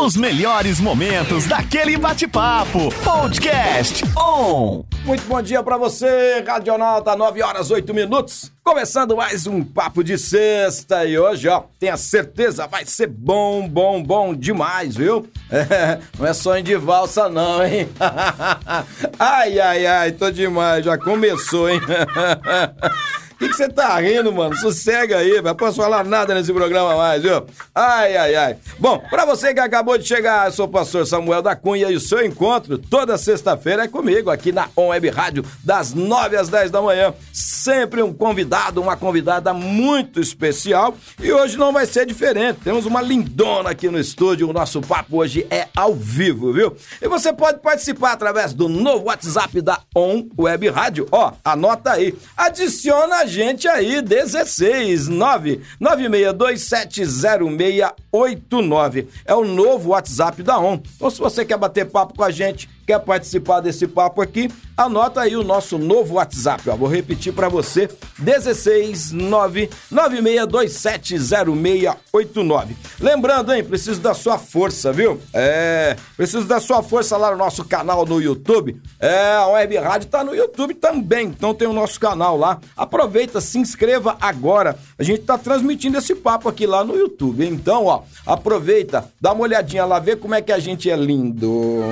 Os melhores momentos daquele bate-papo. Podcast On. Muito bom dia pra você, Radionauta, 9 horas 8 minutos. Começando mais um papo de sexta e hoje, ó, tenha certeza, vai ser bom, bom, bom demais, viu? É, não é sonho de valsa não, hein? ai, ai, ai, tô demais, já começou, hein? Que você tá rindo, mano? Sossega aí, não posso falar nada nesse programa mais, viu? Ai, ai, ai. Bom, pra você que acabou de chegar, eu sou o pastor Samuel da Cunha e o seu encontro toda sexta-feira é comigo aqui na On Web Rádio, das 9 às 10 da manhã. Sempre um convidado, uma convidada muito especial e hoje não vai ser diferente. Temos uma lindona aqui no estúdio, o nosso papo hoje é ao vivo, viu? E você pode participar através do novo WhatsApp da On Web Rádio. Ó, anota aí. Adiciona a gente aí, 16 9 96270689. É o novo WhatsApp da ON. Então, se você quer bater papo com a gente, quer participar desse papo aqui, anota aí o nosso novo WhatsApp. Ó. Vou repetir para você: 16 9 96270689. Lembrando, hein, preciso da sua força, viu? É, preciso da sua força lá no nosso canal no YouTube. É, a Web Rádio tá no YouTube também, então tem o nosso canal lá. Aproveita, se inscreva agora. A gente tá transmitindo esse papo aqui lá no YouTube. Então, ó, aproveita, dá uma olhadinha lá, vê como é que a gente é lindo.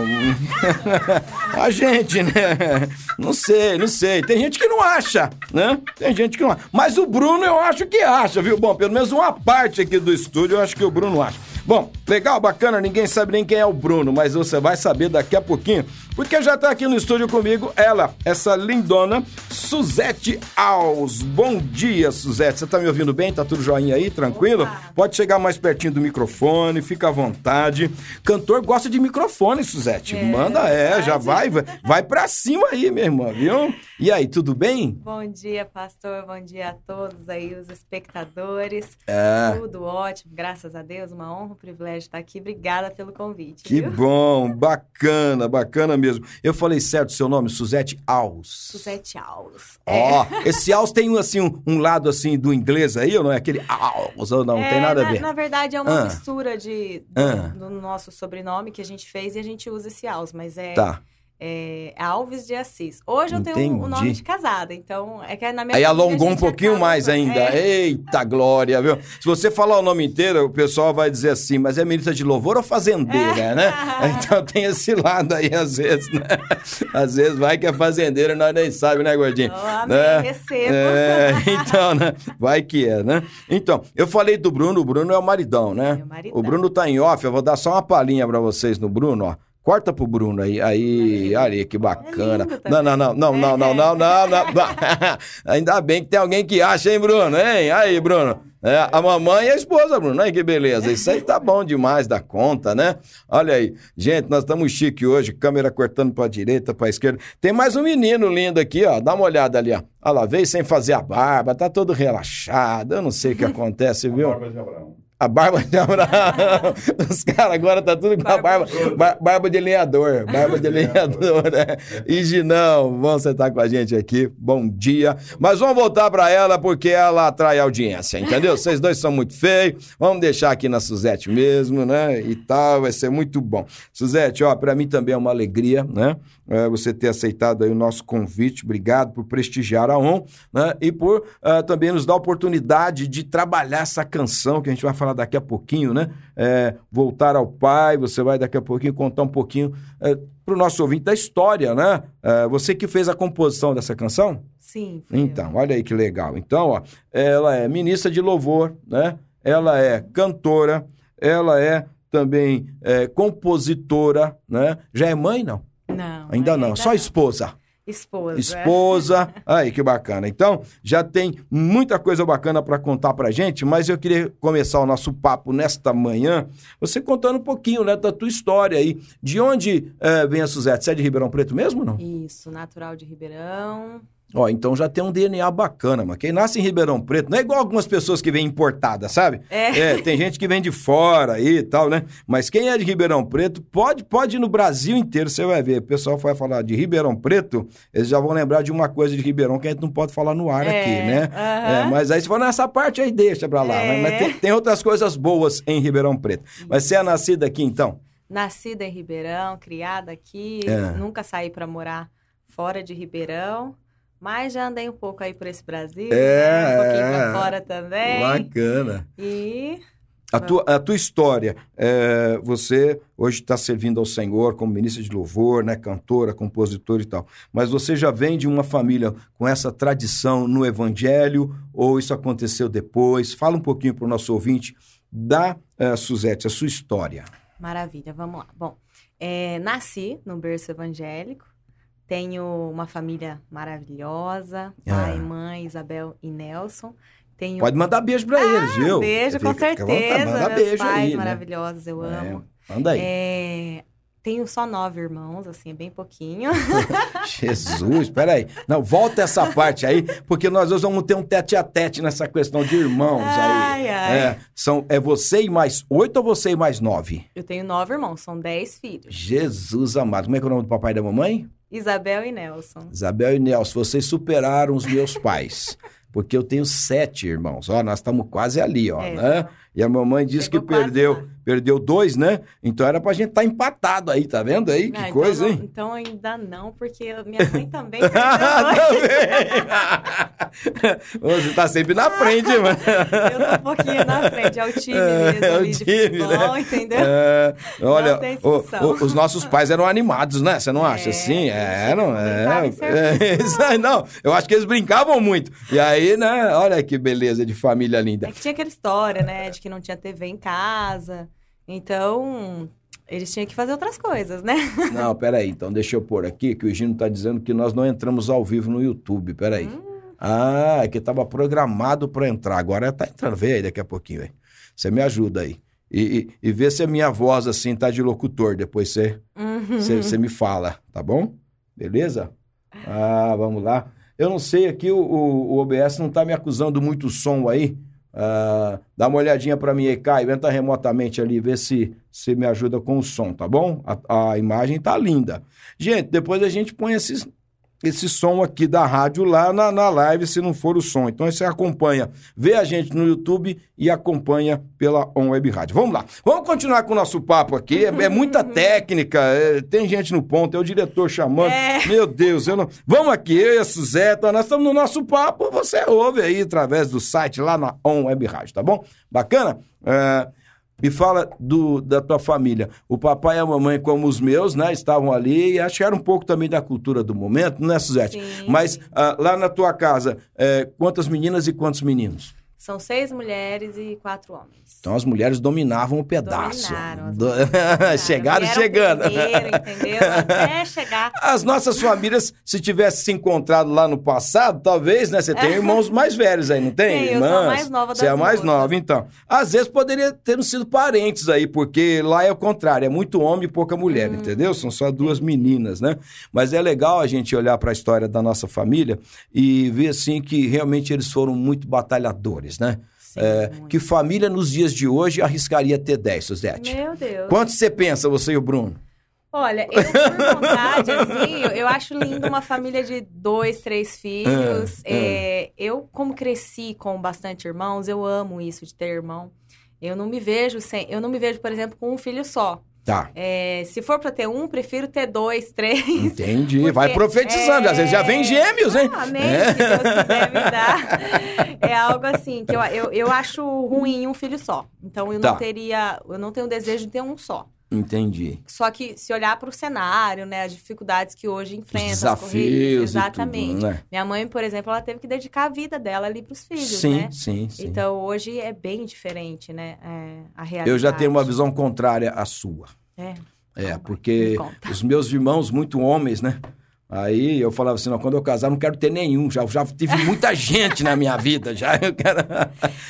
a gente, né? Não sei, não sei. Tem gente que não acha, né? Tem gente que não acha. Mas o Bruno eu acho que acha, viu? Bom, pelo menos uma parte aqui do estúdio eu acho que o Bruno acha. Bom, legal, bacana, ninguém sabe nem quem é o Bruno, mas você vai saber daqui a pouquinho, porque já tá aqui no estúdio comigo ela, essa lindona Suzete Alves. Bom dia, Suzete. Você tá me ouvindo bem? Tá tudo joinha aí? Tranquilo? Opa. Pode chegar mais pertinho do microfone, fica à vontade. Cantor gosta de microfone, Suzete. É, Manda, é, já vai, vai, vai pra cima aí, minha irmã, viu? E aí, tudo bem? Bom dia, pastor. Bom dia a todos aí, os espectadores. É. Tudo ótimo, graças a Deus. Uma honra, privilégio estar aqui. Obrigada pelo convite. Que viu? bom, bacana, bacana mesmo. Eu falei certo o seu nome, Suzete Alves. Suzete Aulos. Ó, esse Alves tem um, assim, um, um lado assim do inglês aí, ou não é aquele Alves, ou não, É, tem nada na, a ver. Na verdade, é uma Ah. mistura de, do, Ah. do nosso sobrenome que a gente fez e a gente usa esse Alves, mas é, Tá. É Alves de Assis. Hoje eu tenho o nome Entendi. de casada, então é que na minha Aí alongou um pouquinho acaba mais ainda. É. Eita glória, viu? Se você falar o nome inteiro, o pessoal vai dizer assim, mas é ministra de louvor ou fazendeira, né? Então tem esse lado aí, às vezes, né? Às vezes vai que é fazendeira nós nem sabemos, né, gordinho? Oh, amém, Né? recebo. É, então, né? Vai que é, né? Então, eu falei do Bruno, o Bruno é o maridão, né? Meu maridão. O Bruno tá em off, eu vou dar só uma palhinha pra vocês no Bruno, ó. Corta pro Bruno aí, aí, olha aí, que bacana. É não, não, não, não, não, não, não, não, não. Ainda bem que tem alguém que acha, hein, Bruno, hein? Aí, Bruno. É, a mamãe e a esposa, Bruno. Ai, que beleza. Isso aí tá bom demais da conta, né? Olha aí. Gente, nós estamos chique hoje, câmera cortando pra direita, pra esquerda. Tem mais um menino lindo aqui, ó. Dá uma olhada ali, ó. Olha lá, veio sem fazer a barba, tá todo relaxado. Eu não sei o que acontece, viu? A barba de Abraão. Os caras agora tá tudo com a barba. bar- barba de lenhador. Barba de lenhador, né? E Ginão, vão sentar com a gente aqui. Bom dia. Mas vamos voltar pra ela porque ela atrai audiência, entendeu? Vocês dois são muito feios. Vamos deixar aqui na Suzete mesmo, né? E tal, vai ser muito bom. Suzete, ó, pra mim também é uma alegria, né? É, você ter aceitado aí o nosso convite. Obrigado por prestigiar a ON, né? E por ah, também nos dar a oportunidade de trabalhar essa canção que a gente vai falar daqui a pouquinho, né? É, voltar ao Pai, você vai daqui a pouquinho contar um pouquinho para o nosso ouvinte da história, né? É, você que fez a composição dessa canção? Sim, foi eu. Então, olha aí que legal. Então, ó, ela é ministra de louvor, né? Ela é cantora, ela é também é, compositora, né? Já é mãe, não? Não. Ainda não, só esposa. Esposa. Esposa. Aí, que bacana. Então, já tem muita coisa bacana para contar pra gente, mas eu queria começar o nosso papo nesta manhã, você contando um pouquinho, né, da tua história aí. De onde eh, vem a Suzete? Você é de Ribeirão Preto mesmo, não? Isso, natural de Ribeirão. Ó, então já tem um DNA bacana, mas quem nasce em Ribeirão Preto não é igual algumas pessoas que vêm importadas, sabe? É. tem gente que vem de fora aí e tal, né? Mas quem é de Ribeirão Preto, pode, pode ir no Brasil inteiro, você vai ver. O pessoal vai falar de Ribeirão Preto, eles já vão lembrar de uma coisa de Ribeirão que a gente não pode falar no ar É, aqui, né? aham. É, mas aí você fala, nessa parte aí deixa pra lá. É. Mas, mas tem, tem outras coisas boas em Ribeirão Preto. Mas você é nascida aqui, então? Nascida em Ribeirão, criada aqui, É. nunca saí para morar fora de Ribeirão, mas já andei um pouco aí por esse Brasil, É, né? um pouquinho é. pra fora também. Bacana. E A tua, a tua história, é, você hoje está servindo ao Senhor como ministra de louvor, né, cantora, compositora e tal, mas você já vem de uma família com essa tradição no evangelho ou isso aconteceu depois? Fala um pouquinho para o nosso ouvinte da eh, Suzete, a sua história. Maravilha, vamos lá. Bom, é, nasci no berço evangélico, tenho uma família maravilhosa, pai, Ah. mãe, Isabel e Nelson. Tenho Pode mandar beijo para eles, viu? beijo, com Fica- fica certeza. Manda Meus beijo pais aí, né? maravilhosos, eu amo. É, manda aí. É, tenho só nove irmãos, assim, bem pouquinho. Jesus, peraí. Não, volta essa parte aí, porque nós hoje vamos ter um tete a tete nessa questão de irmãos aí. Ai, ai. É, são, é você e mais oito ou você e mais nove? Eu tenho nove irmãos, são dez filhos. Jesus amado. Como é que é o nome do papai e da mamãe? Isabel e Nelson. Isabel e Nelson, vocês superaram os meus pais. Porque eu tenho sete irmãos. Ó, nós estamos quase ali, ó, É, né? E a mamãe disse que perdeu, lá. Perdeu dois, né? Então era pra gente estar empatado aí, tá vendo aí? Que Ah, então coisa, não- hein? Então ainda não, porque minha mãe também perdeu. Também. Você tá sempre na frente, mano. Eu tô um pouquinho na frente, é o time mesmo É, o ali de time, futebol, né? entendeu? É, olha, Não o- o- os nossos pais eram animados, né? Você não acha É, assim? Eram, é. serviço, é, aí, não, eu acho que eles brincavam muito. E aí, né? Olha que beleza de família linda. É que tinha aquela história, né, de que não tinha TV em casa. Então, eles tinham que fazer outras coisas, né? Não, peraí, então deixa eu pôr aqui que o Gino tá dizendo que nós não entramos ao vivo no YouTube. Peraí. Hum. Ah, é que tava programado para entrar. Agora tá entrando. Vê aí daqui a pouquinho, velho. Você me ajuda aí. E, e, e vê se a minha voz assim tá de locutor. Depois você Uhum. Você me fala, tá bom? Beleza? Ah, vamos lá. Eu não sei aqui, o, o, o OBS não tá me acusando muito som aí. Ah, dá uma olhadinha para mim aí, Caio. Entra remotamente ali, vê se, se me ajuda com o som, tá bom? A, a imagem tá linda. Gente, depois a gente põe esses, esse som aqui da rádio lá na, na live, se não for o som. Então você acompanha, vê a gente no YouTube e acompanha pela On Web Rádio. Vamos lá, vamos continuar com o nosso papo aqui. É, é muita técnica, é, tem gente no ponto, é o diretor chamando. É. Meu Deus, eu não. Vamos aqui, eu e a Suzeta, nós estamos no nosso papo, você ouve aí através do site lá na On Web Rádio, tá bom? Bacana? É, me fala do, da tua família. O papai e a mamãe, como os meus, né, estavam ali e acho que era um pouco também da cultura do momento, né, Suzete? Sim. Mas ah, lá na tua casa, é, quantas meninas e quantos meninos? São seis mulheres e quatro homens. Então as mulheres dominavam o pedaço. Dominaram, Do- mulheres Chegaram chegando. Primeiro, entendeu? Até chegar. As nossas famílias, se tivesse se encontrado lá no passado, talvez, né? Você tem irmãos mais velhos aí, não tem? Tem, eu sou a mais nova Você é a das mais nova, então. Às vezes poderia ter sido parentes aí, porque lá é o contrário, é muito homem e pouca mulher, Hum. entendeu? São só duas meninas, né? Mas é legal a gente olhar para a história da nossa família e ver assim que realmente eles foram muito batalhadores, né? Sim, É, que família nos dias de hoje arriscaria ter 10, Suzete. Meu Deus. Quantos você pensa, você e o Bruno? Olha, eu por vontade, assim, eu, eu acho lindo uma família de dois, três filhos. Ah, ah. É, eu, como cresci com bastante irmãos, eu amo isso de ter irmão. Eu não me vejo sem. Eu não me vejo, por exemplo, com um filho só. Tá. É, se for pra ter um, prefiro ter dois, três. Entendi. Porque Vai profetizando. é- Às vezes já vem gêmeos, hein? Ah, amém, É. se Deus quiser me dar. É algo assim, que eu, eu, eu acho ruim um filho só. Então eu Tá. não teria. Eu não tenho desejo de ter um só. Entendi. Só que se olhar para o cenário, né, as dificuldades que hoje enfrenta, as desafios correrias, e exatamente. tudo, né? Minha mãe, por exemplo, ela teve que dedicar a vida dela ali para os filhos, sim, né? sim, sim. Então hoje é bem diferente, né, é, a realidade. Eu já tenho uma visão contrária à sua. É. É, porque me os meus irmãos, muito homens, né? Aí eu falava assim, não, quando eu casar não quero ter nenhum, já, já tive muita gente na minha vida, já eu quero...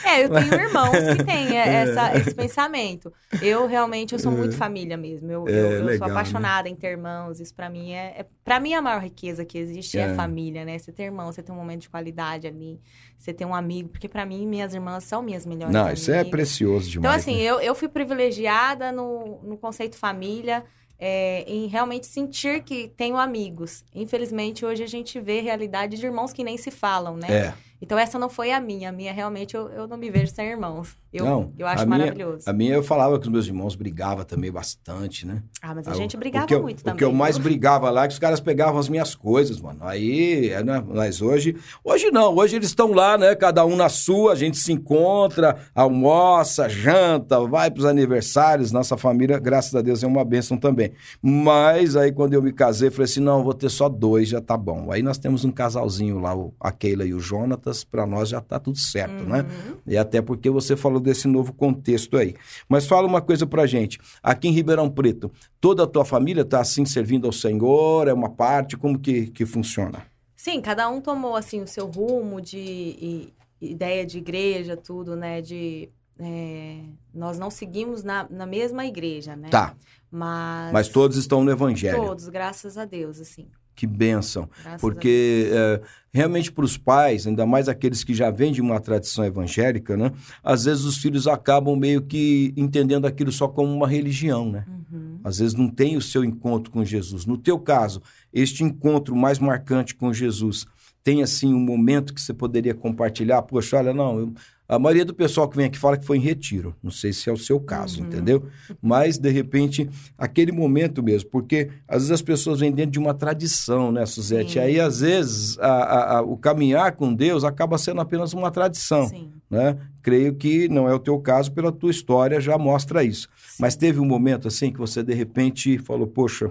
É, eu tenho irmãos que têm essa, esse pensamento. Eu realmente, eu sou muito família mesmo, eu, É, eu, eu legal, sou né? apaixonada em ter irmãos, isso pra mim é, é... Pra mim a maior riqueza que existe é. É. família, né? Você ter irmão, você ter um momento de qualidade ali, você ter um amigo, porque pra mim minhas irmãs são minhas melhores Não, amigas. isso é precioso Então, demais. assim, né? eu, eu fui privilegiada no, no conceito família, é, em realmente sentir que tenho amigos. Infelizmente, hoje a gente vê realidade de irmãos que nem se falam, né? É, Então, essa não foi a minha. A minha, realmente, eu, eu não me vejo sem irmãos. Eu, Não, eu acho a minha- maravilhoso. a minha eu falava que os meus irmãos brigavam também bastante, né? Ah, mas a Ah, gente o- brigava o eu, muito o também. que eu mais brigava lá é que os caras pegavam as minhas coisas, mano. Aí, é, né, mas hoje, hoje não, hoje eles estão lá, né, cada um na sua, a gente se encontra, almoça, janta, vai pros aniversários, nossa família, graças a Deus, é uma bênção também. Mas aí quando eu me casei, falei assim, não, vou ter só dois, já tá bom. Aí nós temos um casalzinho lá, o- a Keila e o Jonatas, pra nós já tá tudo certo, né? Uhum. E até porque você falou desse novo contexto aí. Mas fala uma coisa pra gente. Aqui em Ribeirão Preto, toda a tua família tá assim servindo ao Senhor? É uma parte? Como que, que funciona? Sim, cada um tomou, assim, o seu rumo de ideia de igreja, tudo, né? De... é, nós não seguimos na, na mesma igreja, né? Tá, Mas... mas todos estão no Evangelho. Todos, graças a Deus, assim. Que bênção. Graças Porque é, realmente para os pais, ainda mais aqueles que já vêm de uma tradição evangélica, né? Às vezes os filhos acabam meio que entendendo aquilo só como uma religião, né? Uhum. Às vezes não tem o seu encontro com Jesus. No teu caso, este encontro mais marcante com Jesus, tem assim um momento que você poderia compartilhar? Poxa, olha, não, eu- a maioria do pessoal que vem aqui fala que foi em retiro. Não sei se é o seu caso, Uhum. entendeu? Mas, de repente, aquele momento mesmo, porque às vezes as pessoas vêm dentro de uma tradição, né, Suzete? Sim. Aí, às vezes, a- a- a- o caminhar com Deus acaba sendo apenas uma tradição Sim. né? Creio que não é o teu caso, pela tua história já mostra isso. Mas teve um momento assim que você de repente falou: Poxa,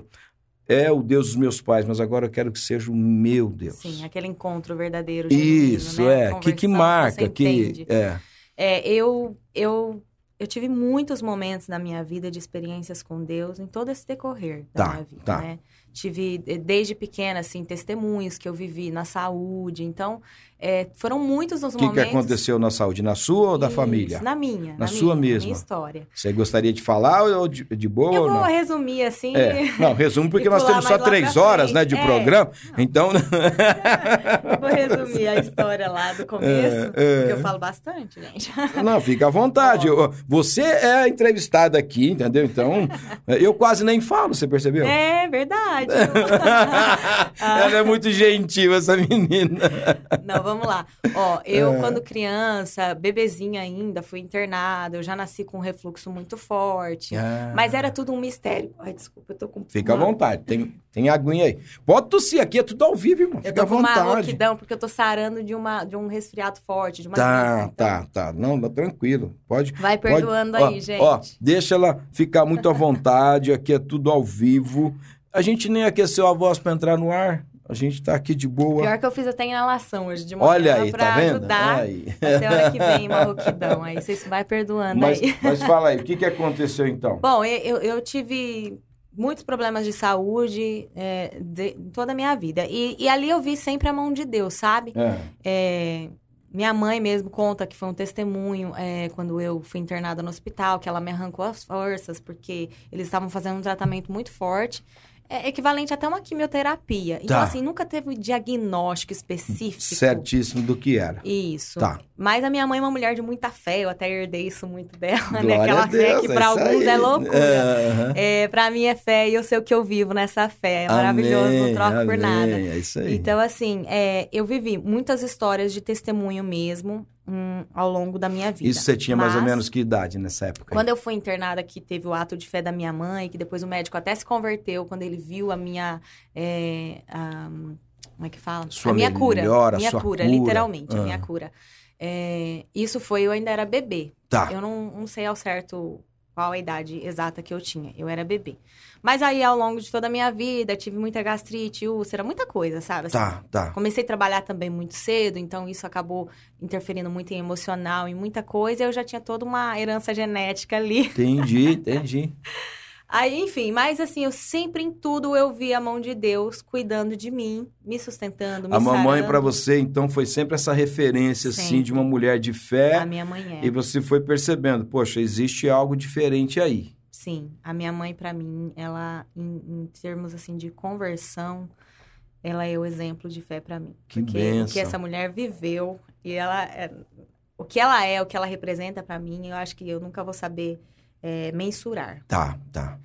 é o Deus dos meus pais, mas agora eu quero que seja o meu Deus. Sim, aquele encontro verdadeiro. genuíno, Isso, né? é. Que que marca, que. É. É, eu, eu, eu tive muitos momentos na minha vida de experiências com Deus em todo esse decorrer da Tá, minha vida, tá. né? Tive, desde pequena, assim, testemunhos que eu vivi na saúde. Então, é, foram muitos os O que, que momentos... aconteceu na saúde? Na sua ou da Isso, família? Na minha. Na Na, sua minha, mesma? Na minha história. Você gostaria de falar ou de, de boa eu ou vou não? resumir, assim... É, não, resumo porque nós temos só três horas, né, de É. programa. Então, Vou resumir a história lá do começo, É, é. porque eu falo bastante, gente. Não, fica à vontade. Eu- Você é a entrevistada aqui, entendeu? Então, eu quase nem falo, você percebeu? É verdade. Ela é muito gentil, essa menina. Não, vamos lá. Ó, eu, É. quando criança, bebezinha ainda, fui internada. Eu já nasci com um refluxo muito forte. Mas era tudo um mistério. Ai, desculpa, eu tô com. Fica à uma- vontade, tem, tem aguinha aí. Pode tossir aqui, é tudo ao vivo, irmão. Eu Fica à tô com uma vontade. rouquidão, porque eu tô sarando de, uma, de um resfriado forte, de uma Tá, então tá, tá. Não, não, tranquilo. Pode. Vai pode- perdoando ó, aí, gente. Ó, deixa ela ficar muito à vontade. Aqui é tudo ao vivo. A gente nem aqueceu a voz pra entrar no ar. A gente tá aqui de boa. Pior que eu fiz até inalação hoje de manhã Olha aí, pra tá vendo? ajudar Aí. a semana que vem uma rouquidão. Aí vocês vai perdoando Mas, aí. mas fala aí, o que, que aconteceu então? Bom, eu, eu tive muitos problemas de saúde é, de, toda a minha vida. E, e ali eu vi sempre a mão de Deus, sabe? É. É, minha mãe mesmo conta que foi um testemunho é, quando eu fui internada no hospital, que ela me arrancou as forças, porque eles estavam fazendo um tratamento muito forte. É equivalente até uma quimioterapia. Então, Tá. assim, nunca teve diagnóstico específico. Certíssimo do que era. Isso. Tá. Mas a minha mãe é uma mulher de muita fé, eu até herdei isso muito dela, né? Glória Aquela a Deus, fé que pra isso alguns é loucura. É, aham. É, pra mim é fé e eu sei o que eu vivo nessa fé. É maravilhoso, Amém, não troco por amém, nada. É isso aí. Então, assim, é, eu vivi muitas histórias de testemunho mesmo hum, ao longo da minha vida. Isso você tinha mais ou Mas, menos que idade nessa época? Quando eu fui internada, que teve o ato de fé da minha mãe, que depois o médico até se converteu quando ele viu a minha. é, a- como é que fala? Sua a minha cura. melhora, minha cura, cura. literalmente, Ah. a minha cura. É, isso foi, eu ainda era bebê. Tá. Eu não, não sei ao certo qual a idade exata que eu tinha. Eu era bebê. Mas aí, ao longo de toda a minha vida, tive muita gastrite, úlcera, muita coisa, sabe? Assim, Tá, tá. Comecei a trabalhar também muito cedo, então isso acabou interferindo muito em emocional, em muita coisa. Eu já tinha toda uma herança genética ali. Entendi, entendi. Aí, enfim, mas assim, eu sempre em tudo eu vi a mão de Deus cuidando de mim, me sustentando, me A mamãe para você, então, foi sempre essa referência, assim, Sempre. de uma mulher de fé. A minha mãe é. E você foi percebendo, poxa, existe algo diferente aí. Sim, a minha mãe, pra mim, ela, em, em termos assim de conversão, ela é o exemplo de fé pra mim. Que Porque o bênção. que essa mulher viveu e ela, é- o que ela é, o que ela representa pra mim, eu acho que eu nunca vou saber é, mensurar. Tá, tá.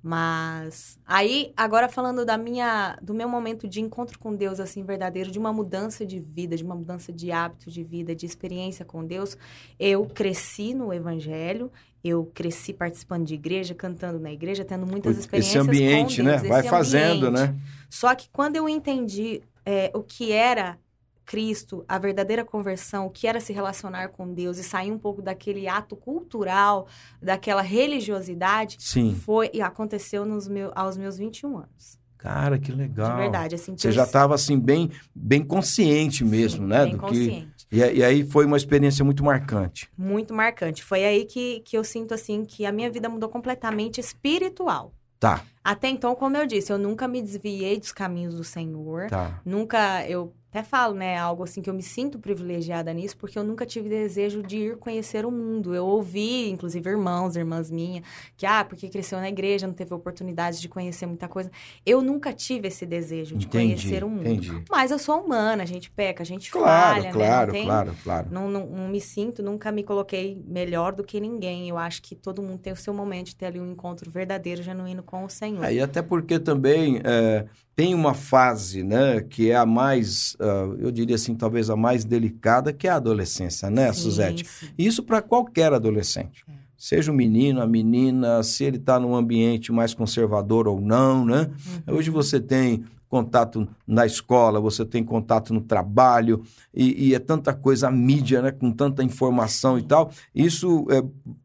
Mas aí, agora falando da minha, do meu momento de encontro com Deus assim verdadeiro, de uma mudança de vida, de uma mudança de hábito de vida, de experiência com Deus, eu cresci no Evangelho, eu cresci participando de igreja, cantando na igreja, tendo muitas experiências Esse ambiente, com né? Deus, Vai esse fazendo, ambiente. né? Só que quando eu entendi é, o que era Cristo, a verdadeira conversão, o que era se relacionar com Deus e sair um pouco daquele ato cultural, daquela religiosidade, Sim. foi e aconteceu nos meu, aos meus 21 anos. Cara, que legal. De verdade, assim. que Você eu- já estava assim bem, bem consciente mesmo, Sim, né? Bem do que consciente. e, e aí foi uma experiência muito marcante. Muito marcante. Foi aí que, que eu sinto, assim, que a minha vida mudou completamente espiritual. Tá, Até então, como eu disse, eu nunca me desviei dos caminhos do Senhor. tá. Nunca, eu até falo, né, algo assim que eu me sinto privilegiada nisso, porque eu nunca tive desejo de ir conhecer o mundo. Eu ouvi, inclusive, irmãos, irmãs minhas, que, ah, porque cresceu na igreja, não teve oportunidade de conhecer muita coisa. Eu nunca tive esse desejo de Entendi, conhecer o mundo. entendi. Mas eu sou humana, a gente peca, a gente Claro, falha, claro, né? Não tem- claro, claro. Não, não, não me sinto, nunca me coloquei melhor do que ninguém. Eu acho que todo mundo tem o seu momento de ter ali um encontro verdadeiro, genuíno com o Senhor. Aí até porque também é, tem uma fase, né, que é a mais, eu diria assim, talvez a mais delicada, que é a adolescência, né, Sim, Suzete? sim. Isso para qualquer adolescente. É. Seja o menino, a menina, se ele está num ambiente mais conservador ou não, né? Uhum. Hoje você tem contato na escola, você tem contato no trabalho, e, e é tanta coisa, a mídia, né? Com tanta informação e tal. Isso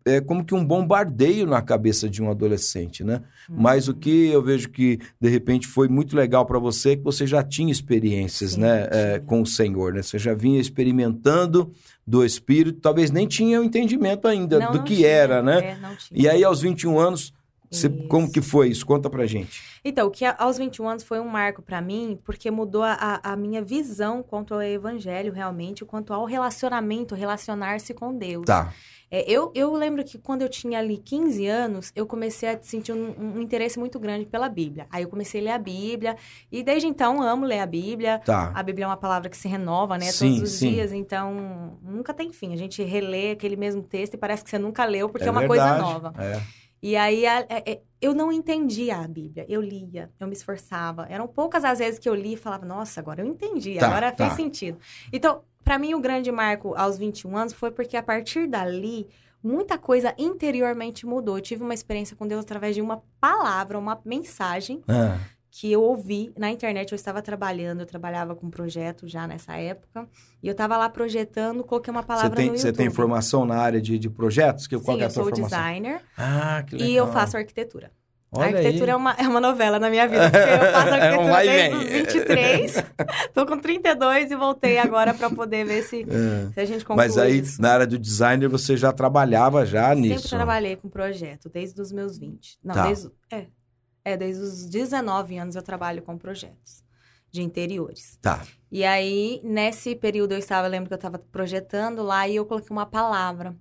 é, é como que um bombardeio na cabeça de um adolescente, né? Mas o que eu vejo que, de repente, foi muito legal para você, é que você já tinha experiências, Sim, né? é, com o Senhor, né? Você já vinha experimentando do Espírito, talvez nem tinha o entendimento ainda Não, do não que tinha, era, né? é. E aí, aos 21 anos, você- como que foi isso? Conta pra gente. Então, o que aos 21 anos foi um marco pra mim, porque mudou a, a- a minha visão quanto ao evangelho, realmente, quanto ao relacionamento, relacionar-se com Deus. Tá. É, eu, eu lembro que quando eu tinha ali 15 anos, eu comecei a sentir um, um interesse muito grande pela Bíblia. Aí eu comecei a ler a Bíblia, e desde então amo ler a Bíblia. Tá. A Bíblia é uma palavra que se renova, né? Sim, todos os sim. dias, então nunca tem fim. A gente relê aquele mesmo texto e parece que você nunca leu, porque é, É uma verdade, coisa nova. É. E aí a- é- é- eu não entendia a Bíblia. Eu lia, eu me esforçava. Eram poucas as vezes que eu li e falava, nossa, agora eu entendi, Tá, agora tá. fez sentido. Então, pra mim, o grande marco aos 21 anos foi porque a partir dali, muita coisa interiormente mudou. Eu tive uma experiência com Deus através de uma palavra, uma mensagem Ah, que eu ouvi na internet. Eu estava trabalhando, eu trabalhava com um projeto já nessa época. E eu estava lá projetando, coloquei uma Você palavra tem, no você YouTube. tem formação na área de, de projetos? Que, qual Sim, que é a eu tua sou formação? designer Ah, que legal. e eu faço arquitetura. Olha a arquitetura aí. é uma, é uma novela na minha vida, porque eu faço É um arquitetura vai e desde os 23. Tô com 32 e voltei agora para poder ver se, É. se a gente conclui Mas aí, isso. na área do designer, você já trabalhava já Sempre nisso. trabalhei com projeto, desde os meus 20. Não, Tá. desde, é, é, desde os 19 anos eu trabalho com projetos de interiores. Tá. E aí, nesse período, eu estava, eu lembro que eu estava projetando lá e eu coloquei uma palavra.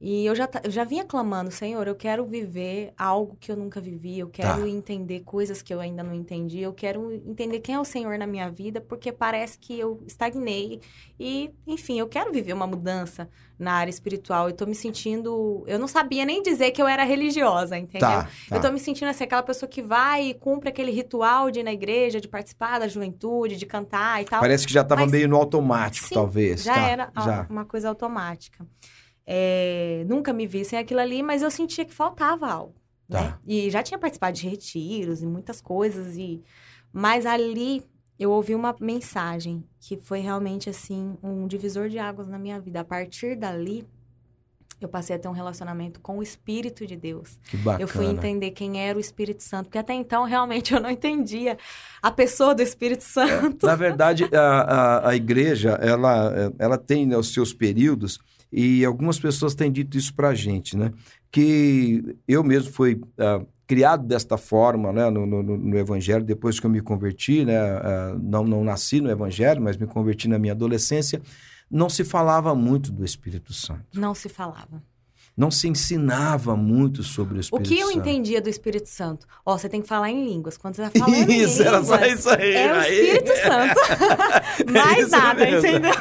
E eu já, eu já vinha clamando, Senhor, eu quero viver algo que eu nunca vivi, eu quero Tá. entender coisas que eu ainda não entendi, eu quero entender quem é o Senhor na minha vida, porque parece que eu estagnei. E, enfim, eu quero viver uma mudança na área espiritual. Eu tô me sentindo. Eu não sabia nem dizer que eu era religiosa, entendeu? Tá, tá. Eu tô me sentindo assim, aquela pessoa que vai e cumpre aquele ritual de ir na igreja, de participar da juventude, de cantar e tal. Parece que já estava Mas- meio no automático, Sim, talvez. Já tá, era Já. uma coisa automática. É, nunca me vi sem aquilo ali, mas eu sentia que faltava algo. Tá. Né? E já tinha participado de retiros e muitas coisas. e Mas ali eu ouvi uma mensagem que foi realmente assim um divisor de águas na minha vida. A partir dali, eu passei a ter um relacionamento com o Espírito de Deus. Que bacana. Eu fui entender quem era o Espírito Santo, porque até então realmente eu não entendia a pessoa do Espírito Santo. Na verdade, a, a, a igreja, ela, ela tem né, os seus períodos e algumas pessoas têm dito isso pra gente, né? Que eu mesmo fui ah, criado desta forma, né, no, no, no, Evangelho, depois que eu me converti, né, uh, não, não nasci no Evangelho, mas me converti na minha adolescência, não se falava muito do Espírito Santo. Não se falava não se ensinava muito sobre o Espírito Santo. O que eu Santo. entendia do Espírito Santo? Ó, você tem que falar em línguas. Quando você está falando isso, em línguas, era só isso aí. É o Espírito Santo. Mais é nada, mesmo. entendeu?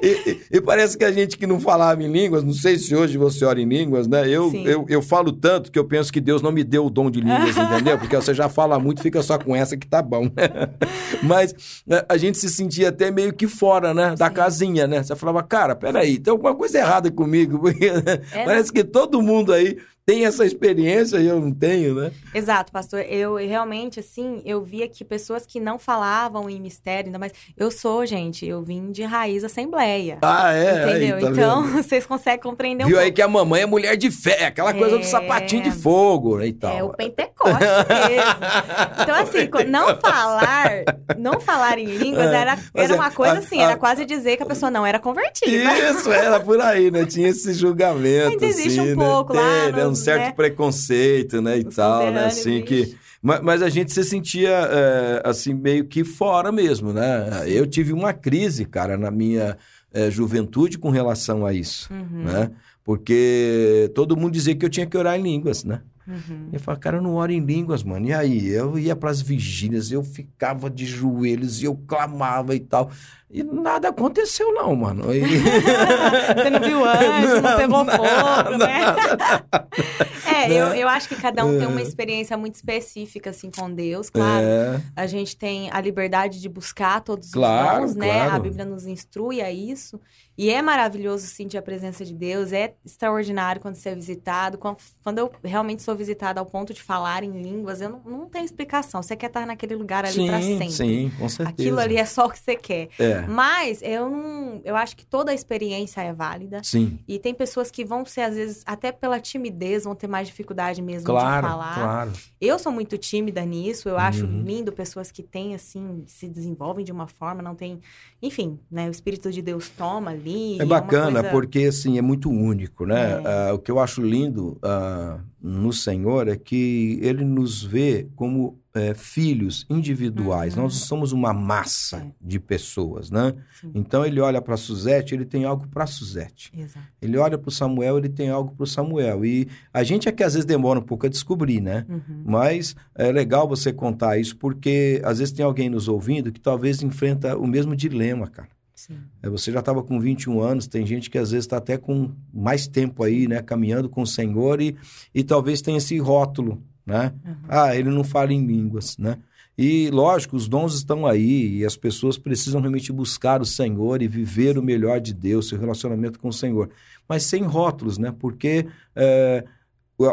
E, e, e, parece que a gente que não falava em línguas, não sei se hoje você ora em línguas, né? Eu, eu, eu falo tanto que eu penso que Deus não me deu o dom de línguas, entendeu? Porque você já fala muito, fica só com essa que tá bom. Mas né, a gente se sentia até meio que fora, né? Da Sim. casinha, né? Você falava, cara, peraí, tem alguma coisa errada comigo. Porque, é, Parece que todo mundo aí tem essa experiência e eu não tenho, né? Exato, pastor. Eu realmente, assim, eu via que pessoas que não falavam em mistério, ainda mais. Eu sou, gente, eu vim de raiz assembleia. Ah, é? Entendeu? Aí, tá então, vendo? vocês conseguem compreender um Viu pouco. aí que a mamãe é mulher de fé, aquela coisa do é. sapatinho de fogo né, e tal. É o Pentecoste mesmo. Então, assim, não falar, não falar em línguas é, era, era uma coisa assim, era quase dizer que a pessoa não era convertida. Isso, era por aí, né? Tinha esse julgamento. Ainda existe assim, um pouco né? lá. Tem, no, um certo né? preconceito, né, e tal, né, assim que... Mas, mas, a gente se sentia, é, assim, meio que fora mesmo, né? Eu tive uma crise, cara, na minha é, juventude com relação a isso, uhum. né? Porque todo mundo dizia que eu tinha que orar em línguas, né? Uhum. Eu falava, cara, eu não oro em línguas, mano. E aí? Eu ia para as vigílias, eu ficava de joelhos e eu clamava e tal. E nada aconteceu, não, mano. E... Você não viu anjo, não, não pegou fogo, né? é, eu, né? eu acho que cada um tem uma é. experiência muito específica, assim, com Deus, claro. É. A gente tem a liberdade de buscar todos claro, os dons, né? Claro. A Bíblia nos instrui a isso. E é maravilhoso sentir a presença de Deus, é extraordinário quando você é visitado. Quando eu realmente sou visitada ao ponto de falar em línguas, eu não, não tenho explicação. Você quer estar naquele lugar ali para sempre. Sim, com certeza. Aquilo ali é só o que você quer. É. Mas eu não. Eu acho que toda a experiência é válida. Sim. E tem pessoas que vão ser, às vezes, até pela timidez, vão ter mais dificuldade mesmo claro, de falar. Claro. Eu sou muito tímida nisso. Eu acho uhum. lindo pessoas que têm, assim, se desenvolvem de uma forma, não tem. Enfim, né? O Espírito de Deus toma ali. É bacana bacana, coisa... porque assim, é muito único, né? É. Uh, o que eu acho lindo uh, no Senhor é que ele nos vê como é, filhos individuais. Uhum. Nós somos uma massa é. de pessoas, né? Sim. Então ele olha para Suzete, ele tem algo para Suzete. Exato. Ele olha para o Samuel, ele tem algo para o Samuel. E a gente é que às vezes demora um pouco a descobrir, né? Uhum. Mas é legal você contar isso porque às vezes tem alguém nos ouvindo que talvez enfrenta o mesmo dilema, cara. Sim. É, você já estava com 21 anos, tem gente que às vezes está até com mais tempo aí, né? Caminhando com o Senhor e, e talvez tenha esse rótulo, né? Uhum. Ah, ele não fala em línguas, né? E lógico, os dons estão aí e as pessoas precisam realmente buscar o Senhor e viver o melhor de Deus, seu relacionamento com o Senhor. Mas sem rótulos, né? Porque é,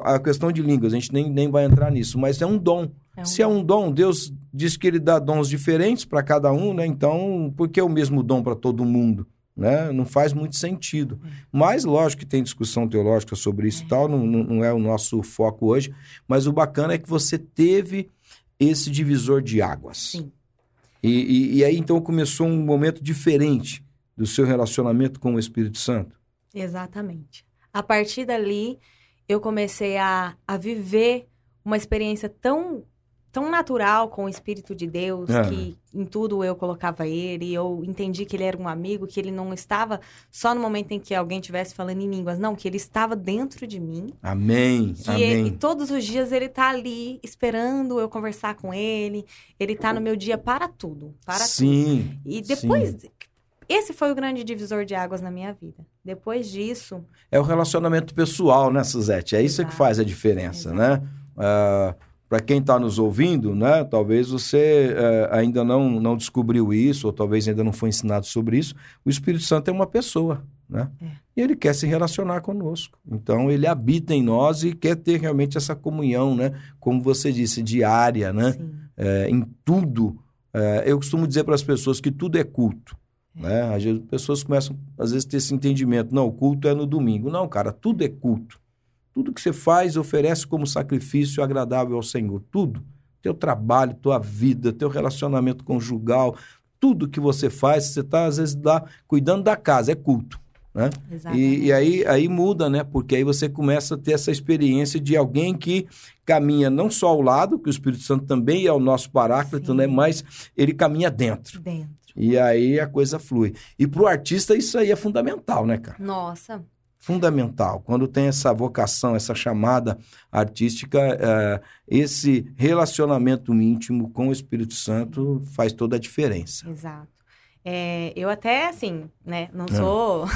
a questão de línguas, a gente nem, nem vai entrar nisso, mas é um dom. É um Se é um dom, Deus diz que ele dá dons diferentes para cada um, né? Então, por que o mesmo dom para todo mundo? Né? Não faz muito sentido. É. Mas, lógico que tem discussão teológica sobre isso é. e tal, não, não é o nosso foco hoje. Mas o bacana é que você teve esse divisor de águas. Sim. E, e, e aí, então, começou um momento diferente do seu relacionamento com o Espírito Santo? Exatamente. A partir dali, eu comecei a, a viver uma experiência tão tão natural com o Espírito de Deus, é. que em tudo eu colocava ele, eu entendi que ele era um amigo, que ele não estava só no momento em que alguém estivesse falando em línguas, não, que ele estava dentro de mim. Amém, amém. Ele, e todos os dias ele está ali esperando eu conversar com ele, ele está no meu dia para tudo, para sim, tudo. E depois... Sim. Esse foi o grande divisor de águas na minha vida. Depois disso... É o relacionamento pessoal, né, Suzete? É isso Exato. que faz a diferença, Exato. né? Uh, para quem está nos ouvindo, né? Talvez você é, ainda não, não descobriu isso, ou talvez ainda não foi ensinado sobre isso. O Espírito Santo é uma pessoa, né? É. E ele quer se relacionar conosco. Então, ele habita em nós e quer ter realmente essa comunhão, né? Como você disse, diária, né? É, em tudo. É, eu costumo dizer para as pessoas que tudo é culto. É. Né? As pessoas começam, às vezes, a ter esse entendimento. Não, o culto é no domingo. Não, cara, tudo é culto. Tudo que você faz, oferece como sacrifício agradável ao Senhor. Tudo. Teu trabalho, tua vida, teu relacionamento conjugal, tudo que você faz, você está, às vezes, lá, cuidando da casa, é culto. Né? E, e aí, aí muda, né? Porque aí você começa a ter essa experiência de alguém que caminha não só ao lado, que o Espírito Santo também é o nosso paráclito, Sim. né? Mas ele caminha dentro. Dentro. E aí a coisa flui. E pro artista isso aí é fundamental, né, cara? Nossa, Fundamental. Quando tem essa vocação, essa chamada artística, eh, esse relacionamento íntimo com o Espírito Santo faz toda a diferença. exato. É, eu até, assim, né, não Ah. sou Ah,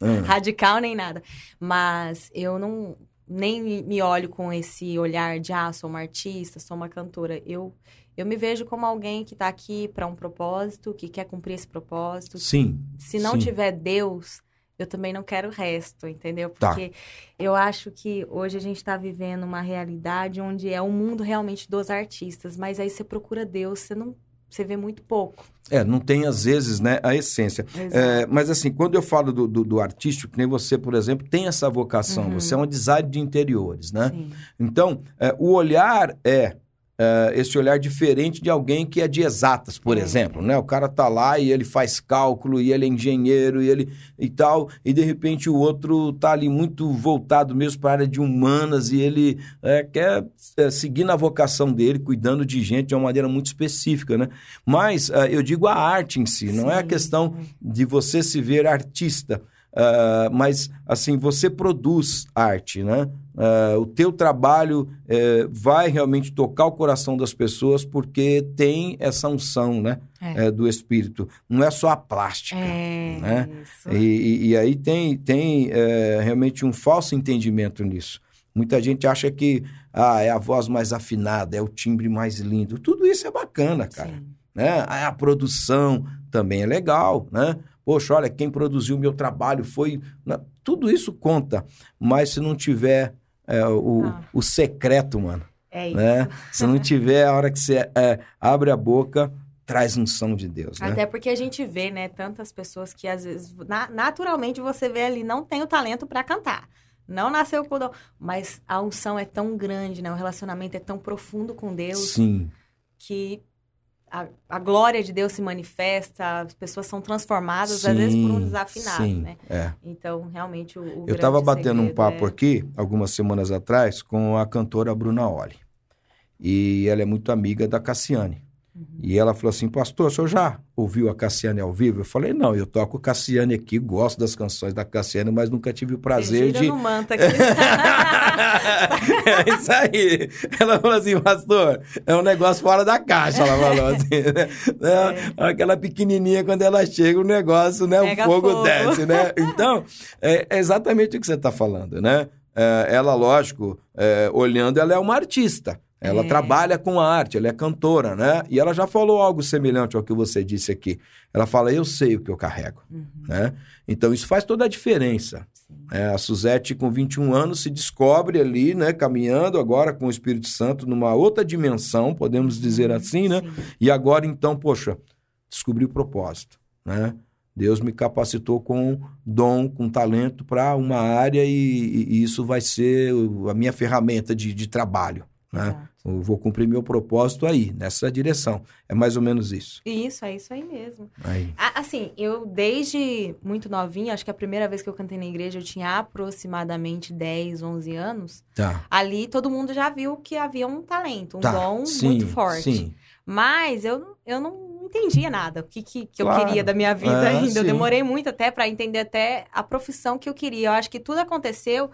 radical nem nada, mas eu não nem me- olho com esse olhar de, ah, sou uma artista, sou uma cantora. Eu, eu me vejo como alguém que tá aqui para um propósito, que quer cumprir esse propósito. sim. Se não sim. tiver Deus, eu também não quero o resto, entendeu? Tá. Porque eu acho que hoje a gente está vivendo uma realidade onde é o mundo realmente dos artistas, mas aí você procura Deus, você não, você vê muito pouco. É, não tem às vezes, né, a essência. É, mas assim, quando eu falo do, do, do artístico, que nem você, por exemplo, tem essa vocação. Uhum. Você é um design de interiores, né? Sim. Então, é, o olhar é, é, esse olhar diferente de alguém que é de exatas, por É. exemplo, né? O cara tá lá e ele faz cálculo e ele é engenheiro e ele e tal, e de repente o outro tá ali muito voltado mesmo para a área de humanas e ele é, quer é, seguir na vocação dele, cuidando de gente de uma maneira muito específica, né? Mas é, eu digo a arte em si, não é a Sim. questão de você se ver artista, ah, mas assim você produz arte, né? Ah, o teu trabalho eh, vai realmente tocar o coração das pessoas porque tem essa unção, né? É. eh, do Espírito. Não é só a plástica. É, né? E, e- aí tem, tem eh, realmente um falso entendimento nisso. Muita gente acha que ah, é a voz mais afinada, é o timbre mais lindo. Tudo isso é bacana, cara Sim. né? Ah, A produção também é legal, né? Poxa, olha, quem produziu o meu trabalho foi. né? Tudo isso conta, mas se não tiver é, o, Ah. o secreto, mano, É isso. né? Se não tiver a hora que você é, abre a boca, traz unção de Deus, né? Até porque a gente vê, né, tantas pessoas que às vezes, na- naturalmente você vê ali, não tem o talento para cantar. Não nasceu com. Mas a unção é tão grande, né? O relacionamento é tão profundo com Deus Sim, que a, a glória de Deus se manifesta, as pessoas são transformadas, às vezes, por um sim, desafinado, sim, né? é. Então, realmente, o, o Eu estava batendo um papo é- aqui, algumas semanas atrás, com a cantora Bruna Oli. E ela é muito amiga da Cassiane. Uhum. E ela falou assim, pastor, o senhor já ouviu a Cassiane ao vivo? Eu falei, não, eu toco Cassiane aqui, gosto das canções da Cassiane, mas nunca tive o prazer de... no manto aqui. é isso aí. Ela falou assim, pastor, é um negócio fora da caixa, ela falou assim, né? Aquela pequenininha, quando ela chega, o negócio, né? Pega o fogo, fogo. desce, né? Então, é é exatamente o que você está falando, né? É, ela, lógico, é, olhando, ela é uma artista. Ela É. trabalha com a arte, ela é cantora, né? E ela já falou algo semelhante ao que você disse aqui. Ela fala, eu sei o que eu carrego, Uhum, né? Então, isso faz toda a diferença. É, a Suzette, com 21 anos, se descobre ali, né, caminhando agora com o Espírito Santo numa outra dimensão, podemos dizer assim, né? Sim. E agora, então, poxa, descobri o propósito, né? Deus me capacitou com dom, com talento para uma área e, e isso vai ser a minha ferramenta de, de trabalho, né? Eu vou cumprir meu propósito aí, nessa direção. É mais ou menos isso. Isso, é isso aí mesmo. Aí. Assim, eu desde muito novinha, acho que a primeira vez que eu cantei na igreja, eu tinha aproximadamente 10, 11 anos. Tá. Ali todo mundo já viu que havia um talento, um tá. dom Sim, muito forte. Sim. Mas eu, eu não entendia nada, o que, que, que eu Claro. queria da minha vida É, ainda. Eu sim. demorei muito até para entender até a profissão que eu queria. Eu acho que tudo aconteceu,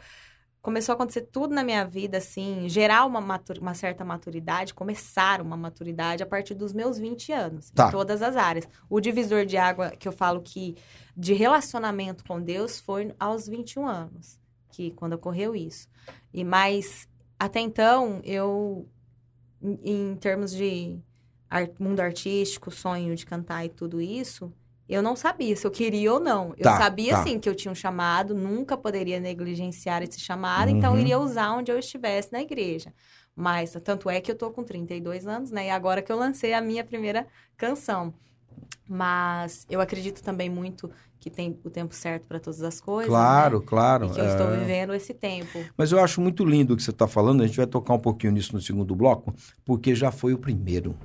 começou a acontecer tudo na minha vida, assim, gerar uma, matu- uma certa maturidade, começar uma maturidade a partir dos meus 20 anos, Tá. em todas as áreas. O divisor de água que eu falo que de relacionamento com Deus foi aos 21 anos, que quando ocorreu isso. E mas até então eu em, em termos de ar- mundo artístico, sonho de cantar e tudo isso, eu não sabia se eu queria ou não. Eu Tá, sabia, tá. sim, que eu tinha um chamado, nunca poderia negligenciar esse chamado, então Uhum. eu iria usar onde eu estivesse na igreja. Mas, tanto é que eu tô com 32 anos, né? E agora que eu lancei a minha primeira canção. Mas eu acredito também muito que tem o tempo certo para todas as coisas. Claro, né? claro. E que eu estou é. vivendo esse tempo. Mas eu acho muito lindo o que você está falando. A gente vai tocar um pouquinho nisso no segundo bloco, porque já foi o primeiro.